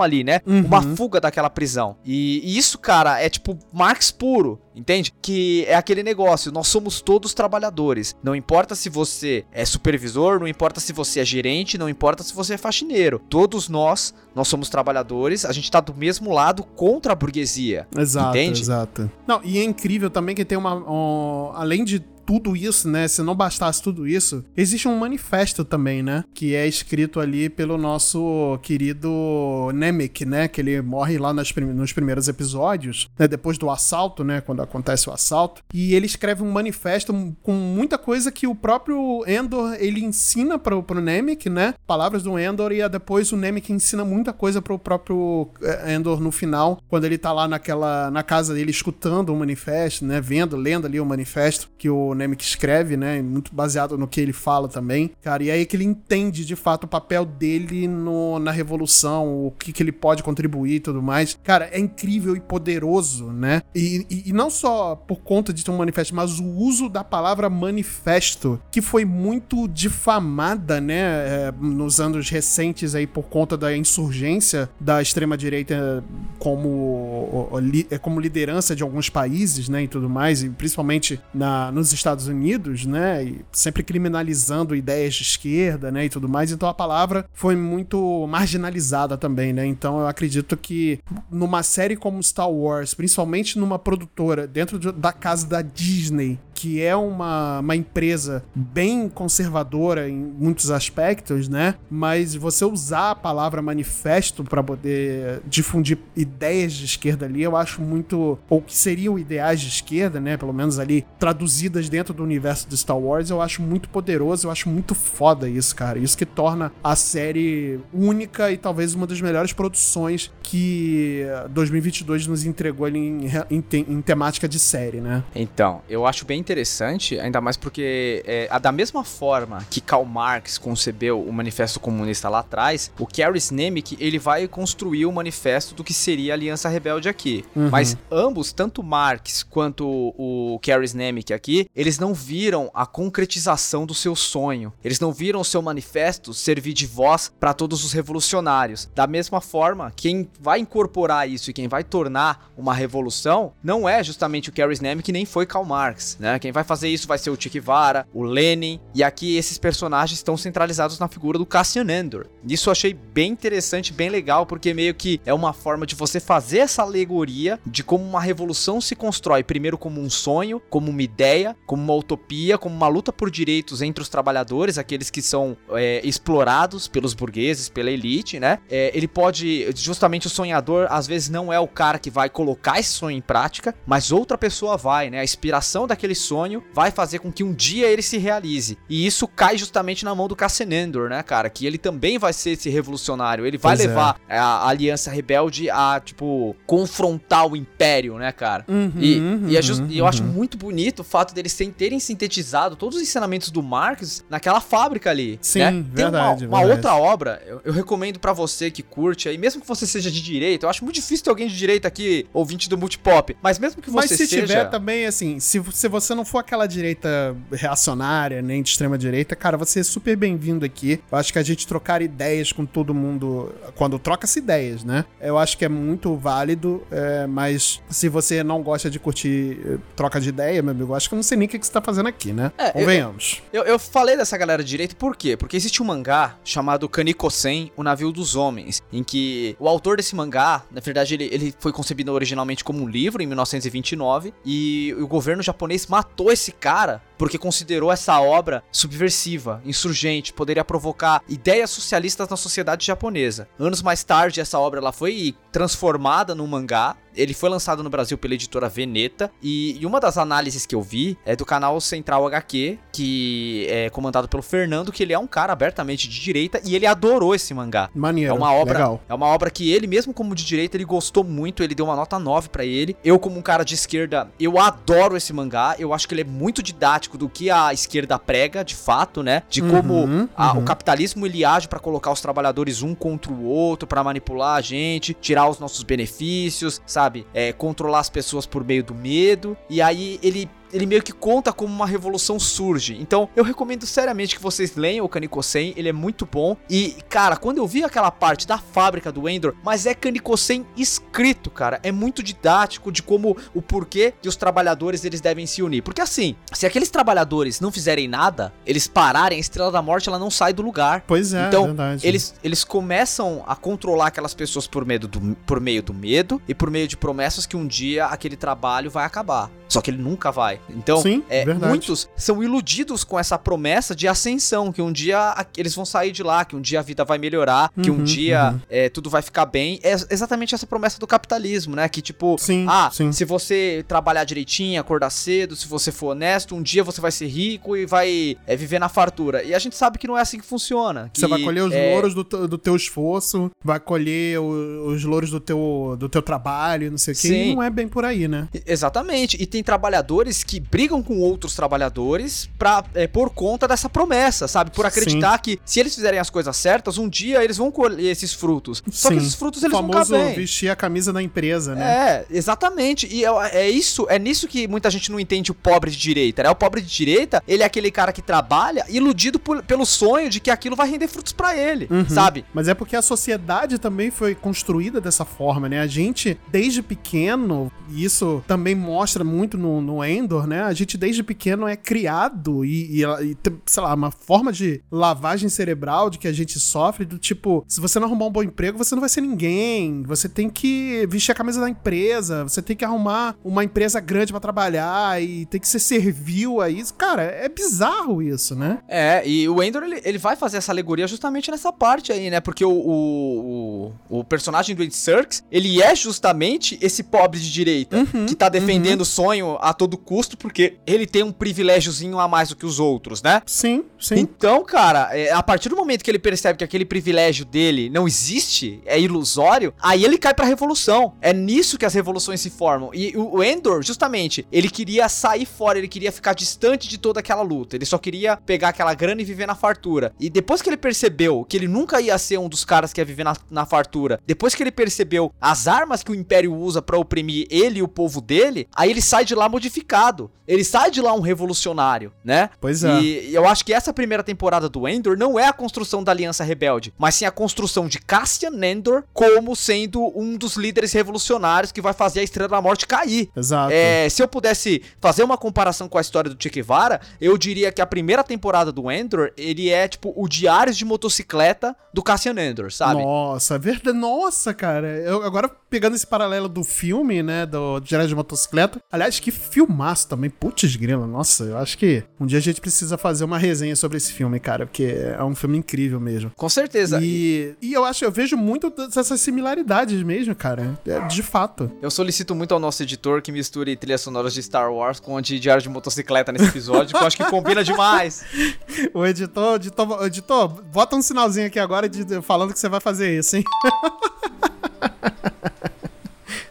ali, né? Uhum. Uma fuga daquela prisão. E, e isso, cara, é tipo Marx puro, entende? Que é aquele negócio, nós somos todos trabalhadores. Não importa se você é supervisor, não importa se você é gerente, não importa se você é faxineiro. Todos nós, nós somos trabalhadores, a gente tá do mesmo lado contra a burguesia. Exato, Entende? exato. Não, e é incrível também que tem uma. um, além de tudo isso, né? Se não bastasse tudo isso, existe um manifesto também, né? Que é escrito ali pelo nosso querido Nemec, né? Que ele morre lá nas prim- nos primeiros episódios, né? Depois do assalto, né? Quando acontece o assalto. E ele escreve um manifesto com muita coisa que o próprio Endor ele ensina pro, pro Nemec, né? Palavras do Endor e depois o Nemec ensina muita coisa pro próprio eh, Endor no final, quando ele tá lá naquela na casa dele escutando o manifesto, né, vendo, lendo ali o manifesto que o Nemec escreve, né, muito baseado no que ele fala também. Cara, e aí que ele entende de fato o papel dele no, na revolução, o que que ele pode contribuir e tudo mais. Cara, é incrível e poderoso, né? E, e, e não só por conta de ter um manifesto, mas o uso da palavra manifesto, que foi muito difamada, né, é, nos anos recentes aí por conta da insurgência da extrema-direita como, é, como liderança de alguns países, né, e tudo mais, e principalmente na, nos Estados Unidos, né, e sempre criminalizando ideias de esquerda, né, e tudo mais, então a palavra foi muito marginalizada também, né, então eu acredito que numa série como Star Wars, principalmente numa produtora dentro de- da casa da Disney, que é uma, uma empresa bem conservadora em muitos aspectos, né? Mas você usar a palavra manifesto para poder difundir ideias de esquerda ali, eu acho muito. Ou que seriam ideais de esquerda, né? Pelo menos ali traduzidas dentro do universo de Star Wars, eu acho muito poderoso, eu acho muito foda isso, cara. Isso que torna a série única e talvez uma das melhores produções que 2022 nos entregou ali em, em, em temática de série, né? Então, eu acho bem interessante, ainda mais porque é, da mesma forma que Karl Marx concebeu o Manifesto Comunista lá atrás, o Cary Snemick, ele vai construir o manifesto do que seria a Aliança Rebelde aqui. Uhum. Mas ambos, tanto Marx quanto o Cary Snemick aqui, eles não viram a concretização do seu sonho. Eles não viram o seu manifesto servir de voz para todos os revolucionários. Da mesma forma, quem vai incorporar isso e quem vai tornar uma revolução não é justamente o Cary Snemick nem foi Karl Marx, né? Quem vai fazer isso vai ser o Guevara, o Lenin, e aqui esses personagens estão centralizados na figura do Cassian Andor. Isso eu achei bem interessante, bem legal, porque meio que é uma forma de você fazer essa alegoria de como uma revolução se constrói, primeiro como um sonho, como uma ideia, como uma utopia, como uma luta por direitos entre os trabalhadores, aqueles que são é, explorados pelos burgueses, pela elite, né? É, ele pode, justamente o sonhador, às vezes não é o cara que vai colocar esse sonho em prática, mas outra pessoa vai, né? A inspiração daquele sonho vai fazer com que um dia ele se realize. E isso cai justamente na mão do Cassenendor, né, cara? Que ele também vai ser esse revolucionário. Ele vai Pois é. levar a Aliança Rebelde a, tipo, confrontar o Império, né, cara? Uhum, E, e, é uhum, just- e eu acho uhum. muito bonito o fato deles terem, terem sintetizado todos os ensinamentos do Marx naquela fábrica ali. Sim, né? Tem verdade, uma, uma verdade. outra obra, eu, eu recomendo pra você que curte aí, mesmo que você seja de direita, eu acho muito difícil ter alguém de direita aqui, ouvinte do Multipop, mas mesmo que Mas você se seja... tiver também, assim, se, se você não for aquela direita reacionária, nem de extrema direita, cara, você é super bem-vindo aqui. Eu acho que a gente trocar ideias com todo mundo, quando troca-se ideias, né? Eu acho que é muito válido, é, mas se você não gosta de curtir eh, troca de ideia, meu amigo, eu acho que eu não sei nem o que que você tá fazendo aqui, né? É, eu- Convenhamos. Eu, eu falei dessa galera de direita por quê? Porque existe um mangá chamado Kaniko-sen, O Navio dos Homens, em que o autor desse mangá, na verdade, ele, ele foi concebido originalmente como um livro em 1929 e o governo japonês matou esse cara porque considerou essa obra subversiva, insurgente, poderia provocar ideias socialistas na sociedade japonesa. Anos mais tarde, essa obra ela foi transformada num mangá. Ele foi lançado no Brasil pela editora Veneta e, e uma das análises que eu vi é do canal Central HQ, que é comandado pelo Fernando, que ele é um cara abertamente de direita e ele adorou esse mangá. Maneiro. É uma obra, Legal. é uma obra que ele mesmo como de direita ele gostou muito, ele deu uma nota 9 pra ele. Eu como um cara de esquerda, eu adoro esse mangá. Eu acho que ele é muito didático do que a esquerda prega, de fato, né? De como Uhum, a- uhum. o capitalismo ele age pra colocar os trabalhadores um contra o outro, pra manipular a gente, tirar os nossos benefícios, sabe? É, controlar as pessoas por meio do medo. E aí ele ele meio que conta como uma revolução surge. Então, eu recomendo seriamente que vocês leiam o Kaniko-sen, ele é muito bom. E, cara, quando eu vi aquela parte da fábrica do Endor, mas é Kaniko-sen escrito, cara, é muito didático de como o porquê que os trabalhadores eles devem se unir. Porque assim, se aqueles trabalhadores não fizerem nada, eles pararem, a Estrela da Morte ela não sai do lugar. Pois é, Então, verdade. Eles, eles começam a controlar aquelas pessoas por, medo do, por meio do medo e por meio de promessas que um dia aquele trabalho vai acabar. Só que ele nunca vai. Então, Sim, é, muitos são iludidos com essa promessa de ascensão, que um dia eles vão sair de lá, que um dia a vida vai melhorar, que um Uhum, dia uhum. é, tudo vai ficar bem. É exatamente essa promessa do capitalismo, né? Que tipo, Sim, ah, sim. se você trabalhar direitinho, acordar cedo, se você for honesto, um dia você vai ser rico e vai é, viver na fartura. E a gente sabe que não é assim que funciona. Você que, vai colher os é, louros do, teu- do teu esforço, vai colher o- os louros do teu, do teu trabalho, não sei o. E não é bem por aí, né? Exatamente. E tem trabalhadores que brigam com outros trabalhadores pra, é, por conta dessa promessa, sabe? Por acreditar que se eles fizerem as coisas certas, um dia eles vão colher esses frutos. Só que Sim. esses frutos o eles famoso vão bem. vestir a camisa da empresa, né? É, exatamente. E é, é isso, é nisso que muita gente não entende o pobre de direita, né? O pobre de direita, ele é aquele cara que trabalha iludido por- pelo sonho de que aquilo vai render frutos pra ele, Uhum. sabe? Mas é porque a sociedade também foi construída dessa forma, né? A gente, desde pequeno, e isso também mostra muito muito no, no Endor, né? A gente desde pequeno é criado e, e, e, sei lá, uma forma de lavagem cerebral de que a gente sofre do tipo, se você não arrumar um bom emprego, você não vai ser ninguém. Você tem que vestir a camisa da empresa, você tem que arrumar uma empresa grande para trabalhar e tem que ser servil a isso. Cara, é bizarro isso, né? É, e o Endor, ele, ele vai fazer essa alegoria justamente nessa parte aí, né? Porque o, o, o, personagem do Ed Serkis, ele é justamente esse pobre de direita uhum, que tá defendendo uhum. o sonho a todo custo porque ele tem um privilégiozinho a mais do que os outros, né? Sim, sim. Então, cara, é, a partir do momento que ele percebe que aquele privilégio dele não existe, é ilusório, aí ele cai pra revolução. É nisso que as revoluções se formam. E o Endor, justamente, ele queria sair fora, ele queria ficar distante de toda aquela luta. Ele só queria pegar aquela grana e viver na fartura. E depois que ele percebeu que ele nunca ia ser um dos caras que ia viver na, na fartura, depois que ele percebeu as armas que o Império usa para oprimir ele e o povo dele, aí ele sai de lá modificado. Ele sai de lá um revolucionário, né? Pois é. E eu acho que essa primeira temporada do Endor não é a construção da Aliança Rebelde, mas sim a construção de Cassian Endor como sendo um dos líderes revolucionários que vai fazer a Estrela da Morte cair. Exato. É, se eu pudesse fazer uma comparação com a história do Che Guevara, eu diria que a primeira temporada do Endor, ele é tipo o Diários de Motocicleta do Cassian Endor, sabe? Nossa, é verdade. Nossa, cara. Eu, agora pegando esse paralelo do filme, né, do Diários de Motocicleta. Aliás, que filmaço também. Putz, grila. Nossa, eu acho que um dia a gente precisa fazer uma resenha sobre esse filme, cara, porque é um filme incrível mesmo. Com certeza. E, e eu acho, eu vejo muito dessas similaridades mesmo, cara. É, de fato. Eu solicito muito ao nosso editor que misture trilhas sonoras de Star Wars com de Diário de Motocicleta nesse episódio, que eu acho que combina demais. o editor, editor, editor, bota um sinalzinho aqui agora de, falando que você vai fazer isso, hein?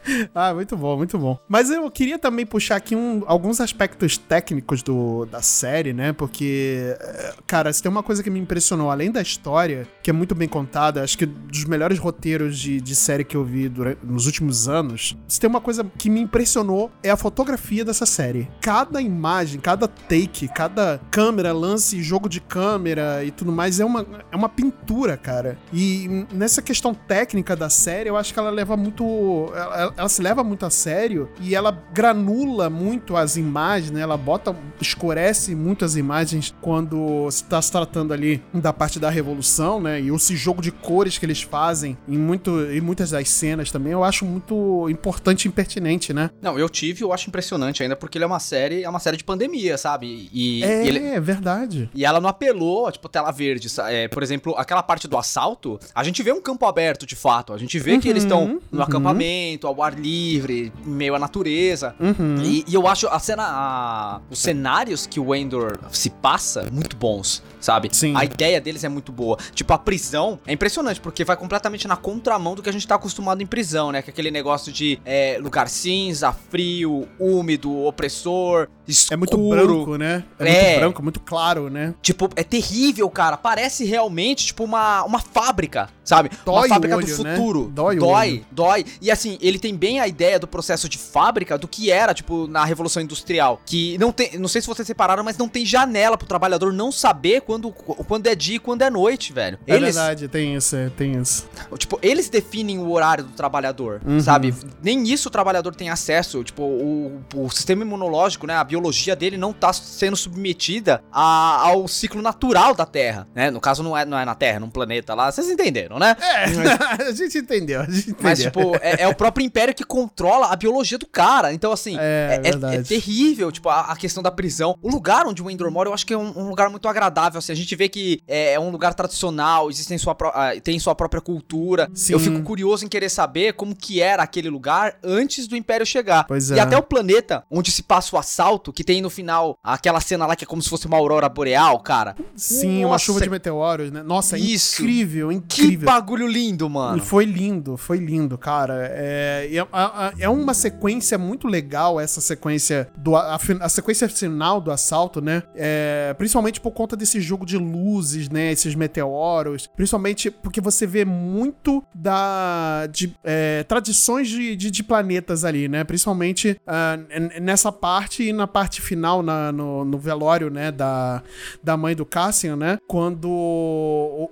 ah, muito bom, muito bom. Mas eu queria também puxar aqui um, alguns aspectos técnicos do, da série, né? Porque, eh, cara, se tem uma coisa que me impressionou, além da história, que é muito bem contada, acho que dos melhores roteiros de, de série que eu vi durante, nos últimos anos, se tem uma coisa que me impressionou é a fotografia dessa série. Cada imagem, cada take, cada câmera, lance, jogo de câmera e tudo mais é uma, é uma pintura, cara. E nessa questão técnica da série, eu acho que ela leva muito. Ela, ela se leva muito a sério e ela granula muito as imagens, né? Ela bota, escurece muito as imagens quando está se tratando ali da parte da revolução, né? E esse jogo de cores que eles fazem em, muito, em muitas das cenas também, eu acho muito importante e pertinente, né? Não, eu tive, eu acho impressionante ainda porque ele é uma série, é uma série de pandemia, sabe? E, é, ele, é verdade. E ela não apelou, tipo, tela verde. É, por exemplo, aquela parte do assalto, a gente vê um campo aberto de fato. A gente vê uhum, que eles estão no uhum. acampamento, ao ar livre, meio à natureza. Uhum. E, e, eu acho a cena, a, os cenários que o Endor se passa muito bons, sabe? Sim. A ideia deles é muito boa. Tipo, a prisão é impressionante, porque vai completamente na contramão do que a gente tá acostumado em prisão, né? Que é aquele negócio de é, lugar cinza, frio, úmido, opressor, escuro. É muito branco, né? É, é, muito branco, muito claro, né? Tipo, é terrível, cara. Parece realmente, tipo, uma, uma fábrica, sabe? Dói uma fábrica olho, do né? futuro. Né? Dói, dói, dói. E assim, ele tem bem a ideia do processo de fábrica do que era, tipo, na Revolução Industrial. Que não tem. Não sei se vocês separaram, mas não tem janela pro trabalhador não saber quando, quando é dia e quando é noite, velho. É eles, verdade, tem isso, é, tem isso. Tipo, eles definem o horário do trabalhador, uhum. sabe? Nem isso o trabalhador tem acesso. Tipo, o, o sistema imunológico, né? A biologia dele não tá sendo submetida a, ao ciclo natural da Terra, né? No caso, não é, não é na Terra, é num planeta lá. Vocês entenderam, né? É, a gente entendeu, a gente entendeu. Mas, tipo, é, é o próprio império que controla a biologia do cara. Então, assim, é, é, é, é terrível, tipo, a, a, questão da prisão. O lugar onde o Endor mora, eu acho que é um, um lugar muito agradável. Assim, a gente vê que é, é um lugar tradicional, existe sua, uh, tem sua própria cultura. Sim. Eu fico curioso em querer saber como que era aquele lugar antes do Império chegar. Pois é. E até o planeta onde se passa o assalto, que tem no final aquela cena lá que é como se fosse uma aurora boreal, cara. Sim, Nossa, uma chuva de meteoros, né? Nossa, isso. incrível, incrível. Que bagulho lindo, mano. Foi lindo, foi lindo, cara. É, é, é uma sequência muito legal, essa sequência do a, a sequência final do assalto, né? É, principalmente por conta desse jogo de luzes, né? Esses meteoros, principalmente porque você vê muito da de é, tradições de, de, de, planetas ali, né? Principalmente uh, nessa parte e na, parte final, na, no, no velório, né, da, da mãe do Cassian, né? Quando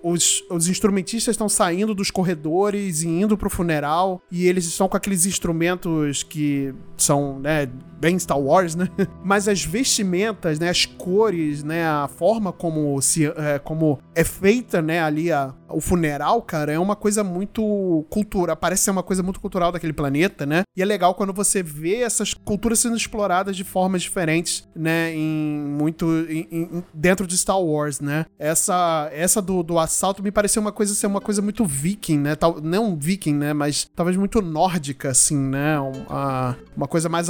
os, os instrumentistas estão saindo dos corredores e indo pro funeral, e eles estão com aqueles instrumentos que são, né, bem Star Wars, né? Mas as vestimentas, né, as cores, né, a forma como se é, como é feita, né, ali a, o funeral, cara, é uma coisa muito cultural, parece ser uma coisa muito cultural daquele planeta, né? E é legal quando você vê essas culturas sendo exploradas de formas diferentes, né, em muito em, em, dentro de Star Wars, né? Essa essa do, do assalto me pareceu uma coisa ser uma coisa muito viking, né? Tal, não viking, né, mas talvez muito nórdica assim, né? Uma, coisa mais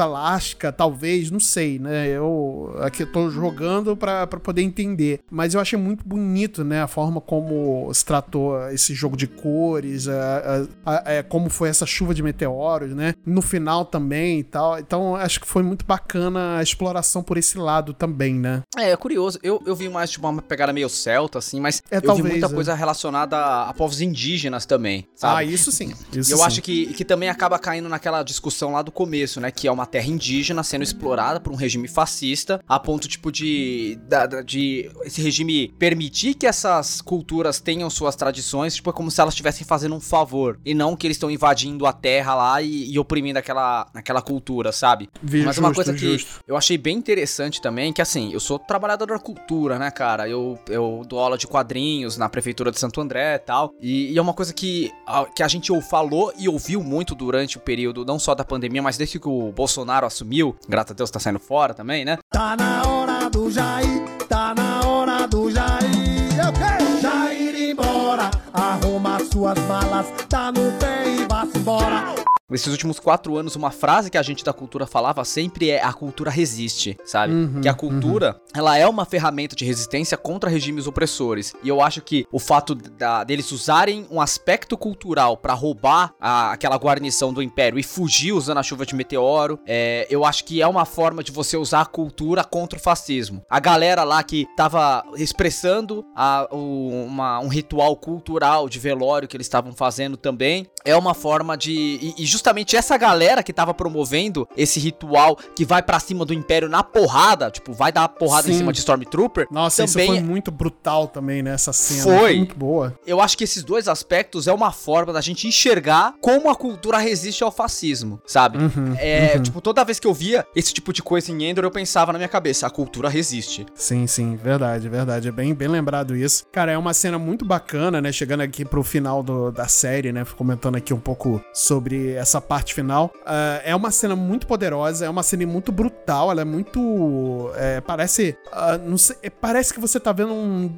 talvez, não sei, né? Eu aqui eu tô jogando para poder entender, mas eu achei muito bonito, né, a forma como se tratou esse jogo de cores, a, a, a, é, como foi essa chuva de meteoros, né? No final também e tal. Então acho que foi muito bacana a exploração por esse lado também, né? É, é curioso. Eu, eu vi mais de uma pegada meio celta, assim, mas é, eu talvez, vi muita é. coisa relacionada a, povos indígenas também, sabe? Ah, isso sim. Isso eu sim. acho que, que também acaba caindo naquela discussão lá do começo, né? Que é uma terra indígena sendo explorada por um regime fascista, a ponto, tipo, de, de, de esse regime permitir que essas culturas tenham suas tradições, tipo, é como se elas estivessem fazendo um favor, e não que eles estão invadindo a terra lá e, e oprimindo aquela, aquela cultura, sabe? Mas uma coisa que justo. eu achei bem interessante também, que assim, eu sou trabalhador da cultura, né, cara? Eu, eu dou aula de quadrinhos na prefeitura de Santo André e tal, e, e é uma coisa que a, que a gente ou falou e ouviu muito durante o período, não só da pandemia, mas desde que o Bolsonaro assumiu, graças a Deus tá saindo fora também, né? Tá na hora do Jair, tá na hora do Jair. Eu quero Jair embora, arruma suas malas, tá no pé e vá-se embora. Nesses últimos quatro anos, uma frase que a gente da cultura falava sempre é a cultura resiste, sabe? Uhum, que a cultura, ela é uma ferramenta de resistência contra regimes opressores. E eu acho que o fato da, deles usarem um aspecto cultural pra roubar a- aquela guarnição do império e fugir usando a chuva de meteoro, é, eu acho que é uma forma de você usar a cultura contra o fascismo. A galera lá que tava expressando a- o- uma- um ritual cultural de velório que eles estavam fazendo também, é uma forma de. E, e justamente essa galera que tava promovendo esse ritual que vai pra cima do Império na porrada, tipo, vai dar porrada em Sim. cima de Stormtrooper. Nossa, isso também foi muito brutal também, né? Essa cena. Foi. muito boa. eu acho que esses dois aspectos é uma forma da gente enxergar como a cultura resiste ao fascismo, sabe? Uhum, é, uhum. tipo, toda vez que eu via esse tipo de coisa em Endor, eu pensava na minha cabeça, a cultura resiste. Sim, sim, verdade, verdade. É bem, bem lembrado isso. Cara, é uma cena muito bacana, né? Chegando aqui pro final do- da série, né? Comentando aqui um pouco sobre essa parte final. Ah, é uma cena muito poderosa, é uma cena muito brutal, ela é muito. é, parece. não sei, é, parece que você tá vendo um.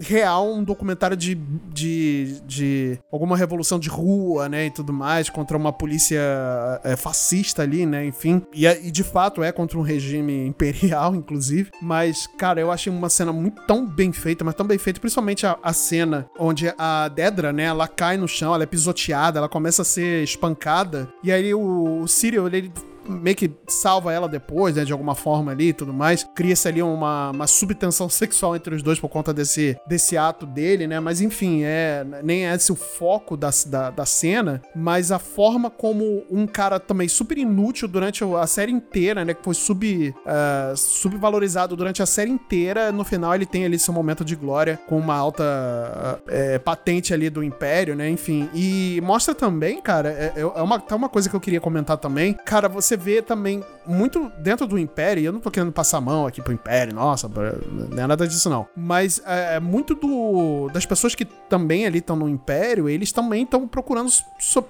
Real, um documentário de, de, de alguma revolução de rua, né, e tudo mais, contra uma polícia é, fascista ali, né, enfim. E, é- e de fato é contra um regime imperial, inclusive. Mas, cara, eu achei uma cena muito tão bem feita, mas tão bem feita, principalmente a, a cena onde a Dedra, né, ela cai no chão, ela é pisoteada, ela começa a ser espancada, e aí o, o Cyril, ele meio que salva ela depois, né, de alguma forma ali e tudo mais. Cria-se ali uma, uma subtensão sexual entre os dois por conta desse, desse ato dele, né, mas enfim, é, nem é esse o foco da, da, da cena, mas a forma como um cara também super inútil durante a série inteira, né, que foi sub, ah, subvalorizado durante a série inteira, no final ele tem ali seu momento de glória com uma alta é, patente ali do Império, né, enfim. E mostra também, cara, é, é uma, tá uma coisa que eu queria comentar também, cara, você vê também muito dentro do Império, e eu não tô querendo passar a mão aqui pro Império, nossa, não é nada disso não, mas é, muito do, das pessoas que também ali estão no Império, eles também estão procurando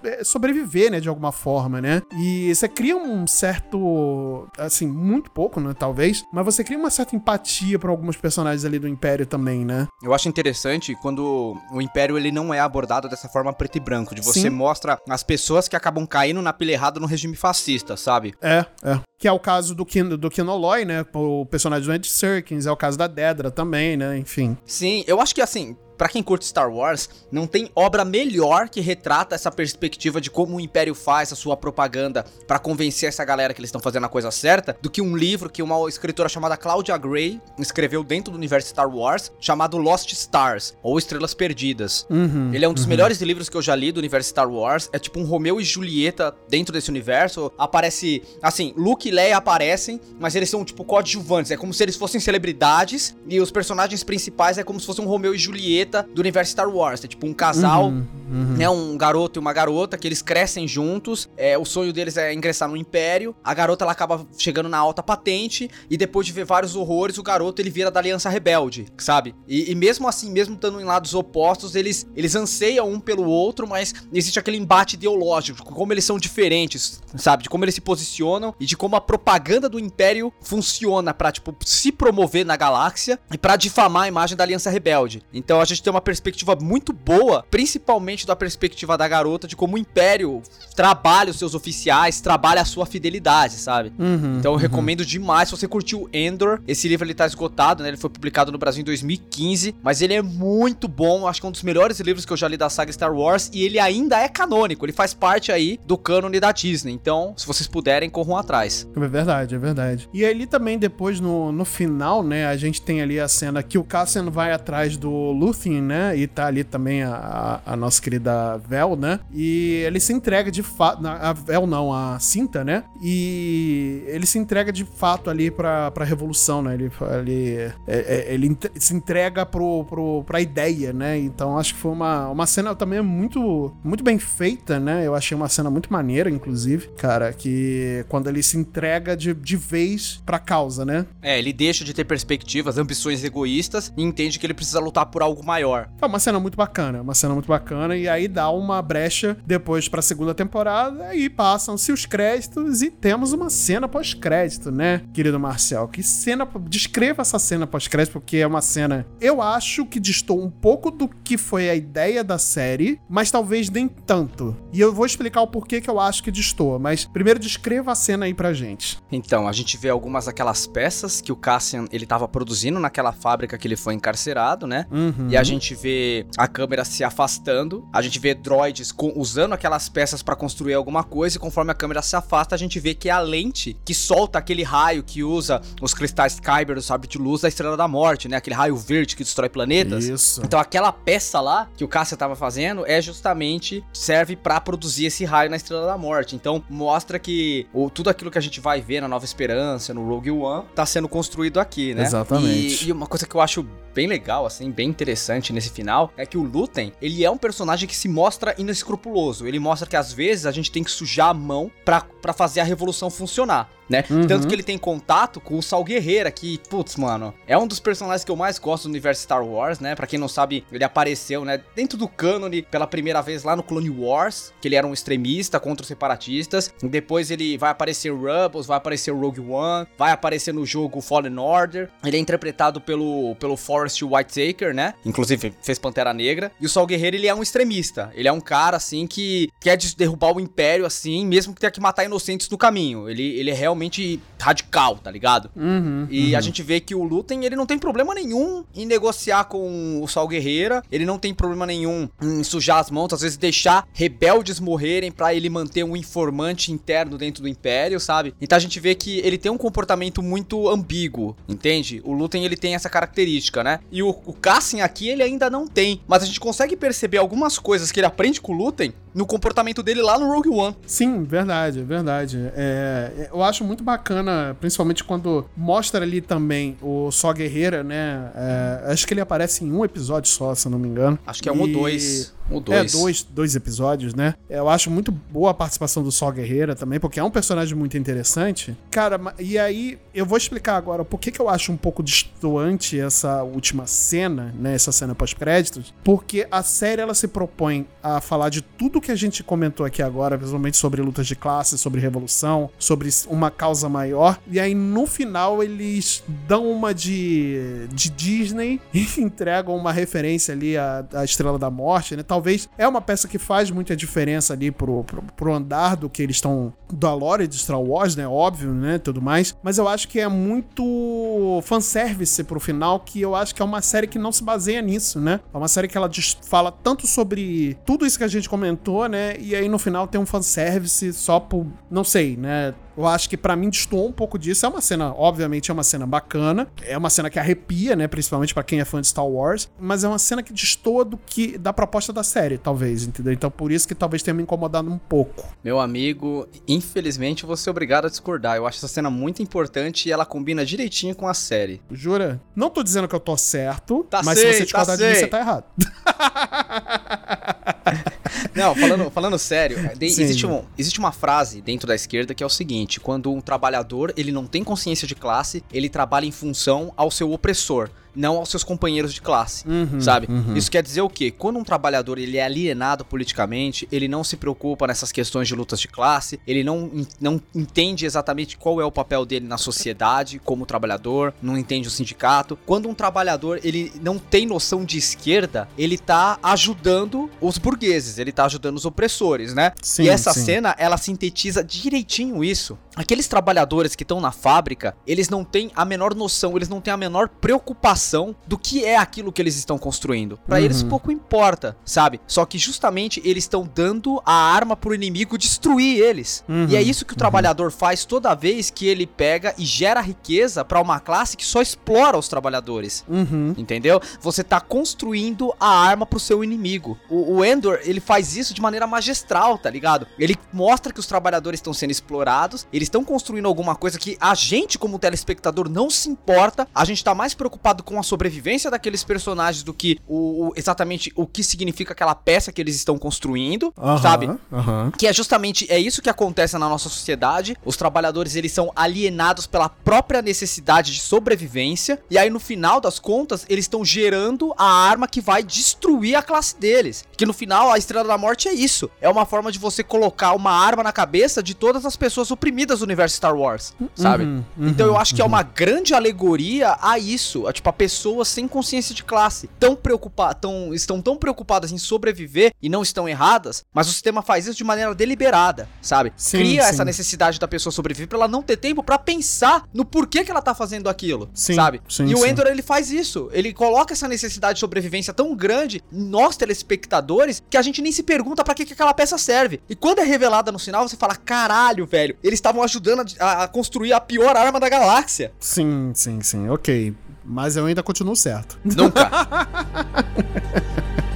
é, sobreviver, né, de alguma forma, né, e você cria um certo, assim, muito pouco, né, talvez, mas você cria uma certa empatia por alguns personagens ali do Império também, né. Eu acho interessante quando o Império ele não é abordado dessa forma preto e branco, de você Sim. mostra as pessoas que acabam caindo na pilha errada no regime fascista, sabe? É, é. Que é o caso do, Kin, do Kinoloy, né? O personagem do Ed Serkins, é o caso da Dedra também, né? Enfim. Sim, eu acho que assim, Pra quem curte Star Wars, não tem obra melhor que retrata essa perspectiva de como o Império faz a sua propaganda pra convencer essa galera que eles estão fazendo a coisa certa, do que um livro que uma escritora chamada Claudia Gray escreveu dentro do universo Star Wars, chamado Lost Stars, ou Estrelas Perdidas. Ele é um dos melhores livros que eu já li do universo Star Wars. É tipo um Romeu e Julieta dentro desse universo. Aparece, assim, Luke e Leia aparecem, mas eles são tipo coadjuvantes. É como se eles fossem celebridades e os personagens principais é como se fosse um Romeu e Julieta do universo Star Wars. É tipo um casal, né, um garoto e uma garota que eles crescem juntos. É, o sonho deles é ingressar no Império. A garota ela acaba chegando na alta patente e depois de ver vários horrores, o garoto ele vira da Aliança Rebelde, sabe? E, e mesmo assim, mesmo estando em lados opostos, eles eles anseiam um pelo outro, mas existe aquele embate ideológico, de como eles são diferentes, sabe? De como eles se posicionam e de como a propaganda do Império funciona pra, tipo, se promover na galáxia e pra difamar a imagem da Aliança Rebelde. Então a gente tem uma perspectiva muito boa, principalmente da perspectiva da garota, de como o Império trabalha os seus oficiais, trabalha a sua fidelidade, sabe? então eu recomendo demais. Se você curtiu Endor, esse livro ele tá esgotado, né? Ele foi publicado no Brasil em 2015, mas ele é muito bom. Acho que é um dos melhores livros que eu já li da saga Star Wars e ele ainda é canônico. Ele faz parte aí do cânone da Disney. Então, se vocês puderem, corram atrás. É verdade, é verdade. E ali também, depois, no, no final, né, a gente tem ali a cena que o Cassian vai atrás do Luthen, né, e tá ali também a, a, nossa querida Vel, né, e ele se entrega de fato, a Vel não, a Cinta, né, e ele se entrega de fato ali pra, pra Revolução, né, ele, ele, é- é- ele se entrega pro, pro, pra ideia, né, então acho que foi uma, uma cena também muito, muito bem feita, né, eu achei uma cena muito maneira, inclusive, cara, que quando ele se entrega de, de vez pra causa, né, É, ele deixa de ter perspectivas, ambições egoístas e entende que ele precisa lutar por algo maior. É uma cena muito bacana, uma cena muito bacana, e aí dá uma brecha depois pra segunda temporada, e passam-se os créditos e temos uma cena pós-crédito, né, querido Marcel? Que cena. Descreva essa cena pós-crédito, porque é uma cena. Eu acho que distou um pouco do que foi a ideia da série, mas talvez nem tanto. E eu vou explicar o porquê que eu acho que destoa, mas primeiro descreva a cena aí pra gente. Então, a gente vê algumas daquelas peças que o Cassian ele tava produzindo naquela fábrica que ele foi encarcerado, né? Uhum. E a gente vê a câmera se afastando, a gente vê droids com- usando aquelas peças pra construir alguma coisa e conforme a câmera se afasta, a gente vê que é a lente que solta aquele raio que usa os cristais Kyber do sabre de luz da Estrela da Morte, né? Aquele raio verde que destrói planetas. Isso. Então aquela peça lá que o Cassian tava fazendo é justamente serve pra produzir esse raio na Estrela da Morte. Então mostra que o, tudo aquilo que a gente vai ver na Nova Esperança, no Rogue One, tá sendo construído aqui, né? Exatamente. E, e uma coisa que eu acho bem legal, assim, bem interessante nesse final, é que o Luten, ele é um personagem que se mostra inescrupuloso. Ele mostra que às vezes a gente tem que sujar a mão pra fazer a revolução funcionar. Né? Uhum. Tanto que ele tem contato com o Sal Guerreira, que, putz, mano, é um dos personagens que eu mais gosto do universo Star Wars, né? Pra quem não sabe, ele apareceu, né, dentro do cânone pela primeira vez lá no Clone Wars, que ele era um extremista contra os separatistas. Depois ele vai aparecer Rebels, vai aparecer Rogue One, vai aparecer no jogo Fallen Order. Ele é interpretado pelo, pelo Forrest Whitaker, né? Inclusive fez Pantera Negra. E o Sol Guerreiro, ele é um extremista. Ele é um cara, assim, que quer derrubar o Império, assim, mesmo que tenha que matar inocentes no caminho. Ele, ele é realmente radical, tá ligado? Uhum, E a gente vê que o Luten, ele não tem problema nenhum em negociar com o Sal Guerreira, ele não tem problema nenhum em sujar as mãos, às vezes deixar rebeldes morrerem pra ele manter um informante interno dentro do Império, sabe? Então a gente vê que ele tem um comportamento muito ambíguo, entende? O Luten, ele tem essa característica, né? E o, o Cassian aqui, ele ainda não tem, mas a gente consegue perceber algumas coisas que ele aprende com o Luten no comportamento dele lá no Rogue One. Sim, verdade, verdade. É, eu acho muito bacana, principalmente quando mostra ali também o Só Guerreira, né? É, acho que ele aparece em um episódio só, se eu não me engano. Acho que é um ou E- dois. Ou É, dois. dois, dois episódios, né? Eu acho muito boa a participação do Sol Guerreira também, porque é um personagem muito interessante. Cara, e aí eu vou explicar agora por que, que eu acho um pouco distoante essa última cena, né? Essa cena pós-créditos. Porque a série ela se propõe a falar de tudo que a gente comentou aqui agora, principalmente sobre lutas de classe, sobre revolução, sobre uma causa maior. E aí no final eles dão uma de, de Disney e entregam uma referência ali à, à Estrela da Morte, né? Talvez é uma peça que faz muita diferença ali pro, pro, pro andar do que eles estão. da lore de Star Wars, né? Óbvio, né? Tudo mais. Mas eu acho que é muito fanservice pro final, que eu acho que é uma série que não se baseia nisso, né? É uma série que ela fala tanto sobre tudo isso que a gente comentou, né? E aí no final tem um fanservice só por. não sei, né? Eu acho que para mim destoou um pouco disso. É uma cena, obviamente, é uma cena bacana. É uma cena que arrepia, né? Principalmente para quem é fã de Star Wars. Mas é uma cena que destoa do que da proposta da série, talvez, entendeu? Então por isso que talvez tenha me incomodado um pouco. Meu amigo, infelizmente vou ser obrigado a discordar. Eu acho essa cena muito importante e ela combina direitinho com a série. Jura? Não tô dizendo que eu tô certo, Tá mas sei, se você discordar tá de mim, você tá errado. Não, falando, falando sério, Sim. existe, um, existe uma frase dentro da esquerda que é o seguinte: quando um trabalhador ele não tem consciência de classe, ele trabalha em função ao seu opressor. Não aos seus companheiros de classe, Uhum, sabe? uhum. Isso quer dizer o quê? Quando um trabalhador ele é alienado politicamente, ele não se preocupa nessas questões de lutas de classe, ele não, não entende exatamente qual é o papel dele na sociedade como trabalhador, não entende o sindicato. Quando um trabalhador ele não tem noção de esquerda, ele tá ajudando os burgueses, ele tá ajudando os opressores, né? Sim, e essa sim. cena, ela sintetiza direitinho isso. Aqueles trabalhadores que estão na fábrica, eles não têm a menor noção, eles não têm a menor preocupação do que é aquilo que eles estão construindo. Pra Uhum. eles pouco importa, sabe? Só que justamente eles estão dando a arma pro inimigo destruir eles. Uhum, E é isso que o trabalhador faz toda vez que ele pega e gera riqueza pra uma classe que só explora os trabalhadores. Uhum. Entendeu? Você tá construindo a arma pro seu inimigo. O, o Endor, ele faz isso de maneira magistral, tá ligado? Ele mostra que os trabalhadores estão sendo explorados, eles estão construindo alguma coisa que a gente, como telespectador, não se importa. A gente tá mais preocupado com a sobrevivência daqueles personagens do que o, o- exatamente o que significa aquela peça que eles estão construindo, sabe? Que é justamente é isso que acontece na nossa sociedade. Os trabalhadores eles são alienados pela própria necessidade de sobrevivência e aí no final das contas eles estão gerando a arma que vai destruir a classe deles. Que no final a Estrela da Morte é isso. É uma forma de você colocar uma arma na cabeça de todas as pessoas oprimidas do universo Star Wars, sabe? Uhum, uhum, então eu acho que é uma grande alegoria a isso, a, tipo a pessoas sem consciência de classe, tão preocupadas, tão, estão tão preocupadas em sobreviver e não estão erradas, mas o sistema faz isso de maneira deliberada, sabe? Sim, Cria sim. essa necessidade da pessoa sobreviver pra ela não ter tempo pra pensar no porquê que ela tá fazendo aquilo, Sim, sabe? e o. Endor ele faz isso, ele coloca essa necessidade de sobrevivência tão grande em nós telespectadores que a gente nem se pergunta pra que, que aquela peça serve. E quando é revelada no final, você fala: caralho, velho, eles estavam ajudando a, a construir a pior arma da galáxia. Sim, sim, sim. Ok. Mas eu ainda continuo certo. Nunca.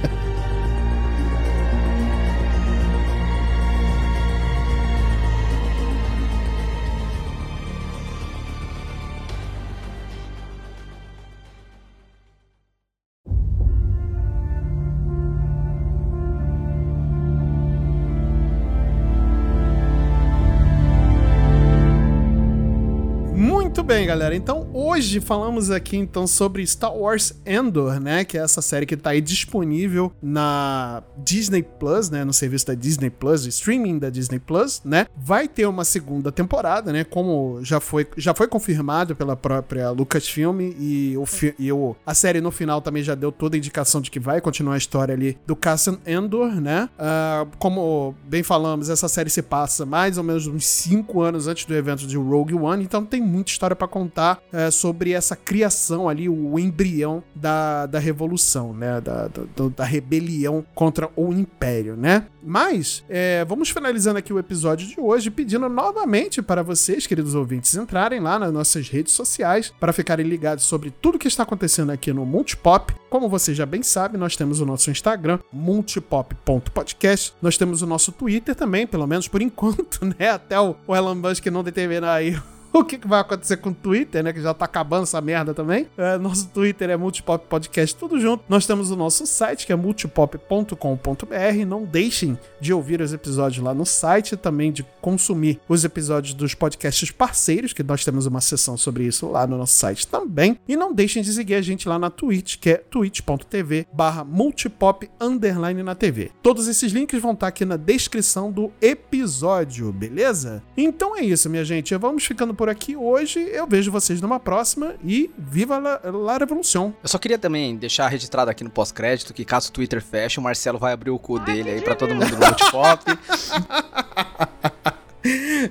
Muito bem, galera. Então, hoje falamos aqui então sobre Star Wars Endor, né, que é essa série que tá aí disponível na Disney Plus, né, no serviço da Disney Plus, streaming da Disney Plus, né? Vai ter uma segunda temporada, né, como já foi já foi confirmado pela própria Lucasfilm e o e o a série no final também já deu toda a indicação de que vai continuar a história ali do Cassian Endor, né? Ah, como bem falamos, essa série se passa mais ou menos uns 5 anos antes do evento de Rogue One, então tem muita história pra contar é, sobre essa criação ali, o embrião da, da revolução, né? Da, da, da rebelião contra o Império, né? Mas, é, vamos finalizando aqui o episódio de hoje, pedindo novamente para vocês, queridos ouvintes, entrarem lá nas nossas redes sociais para ficarem ligados sobre tudo que está acontecendo aqui no Multipop. Como você já bem sabe, nós temos o nosso Instagram, multipop.podcast. Nós temos o nosso Twitter também, pelo menos por enquanto, né? Até o Elon Musk não determinar aí o que, vai acontecer com o Twitter, né? Que já tá acabando essa merda também. É, nosso Twitter é Multipop Podcast, tudo junto. Nós temos o nosso site, que é multipop.com.br. Não deixem de ouvir os episódios lá no site, também de consumir os episódios dos podcasts parceiros, que nós temos uma sessão sobre isso lá no nosso site também. E não deixem de seguir a gente lá na Twitch, que é twitch.tv barra multipop underline na TV. Todos esses links vão estar aqui na descrição do episódio, beleza? Então é isso, minha gente. Vamos ficando por por aqui hoje. Eu vejo vocês numa próxima e viva la, la Revolução. Eu só queria também deixar registrado aqui no pós-crédito que caso o Twitter feche, o Marcelo vai abrir o cu dele aí pra todo mundo no Multipop.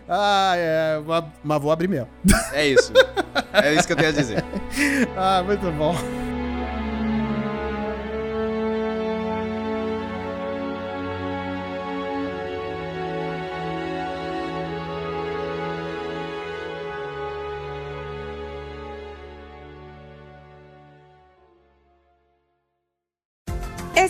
ah, é. Mas vou abrir mesmo. É isso. É isso que eu tenho a dizer. ah, muito bom.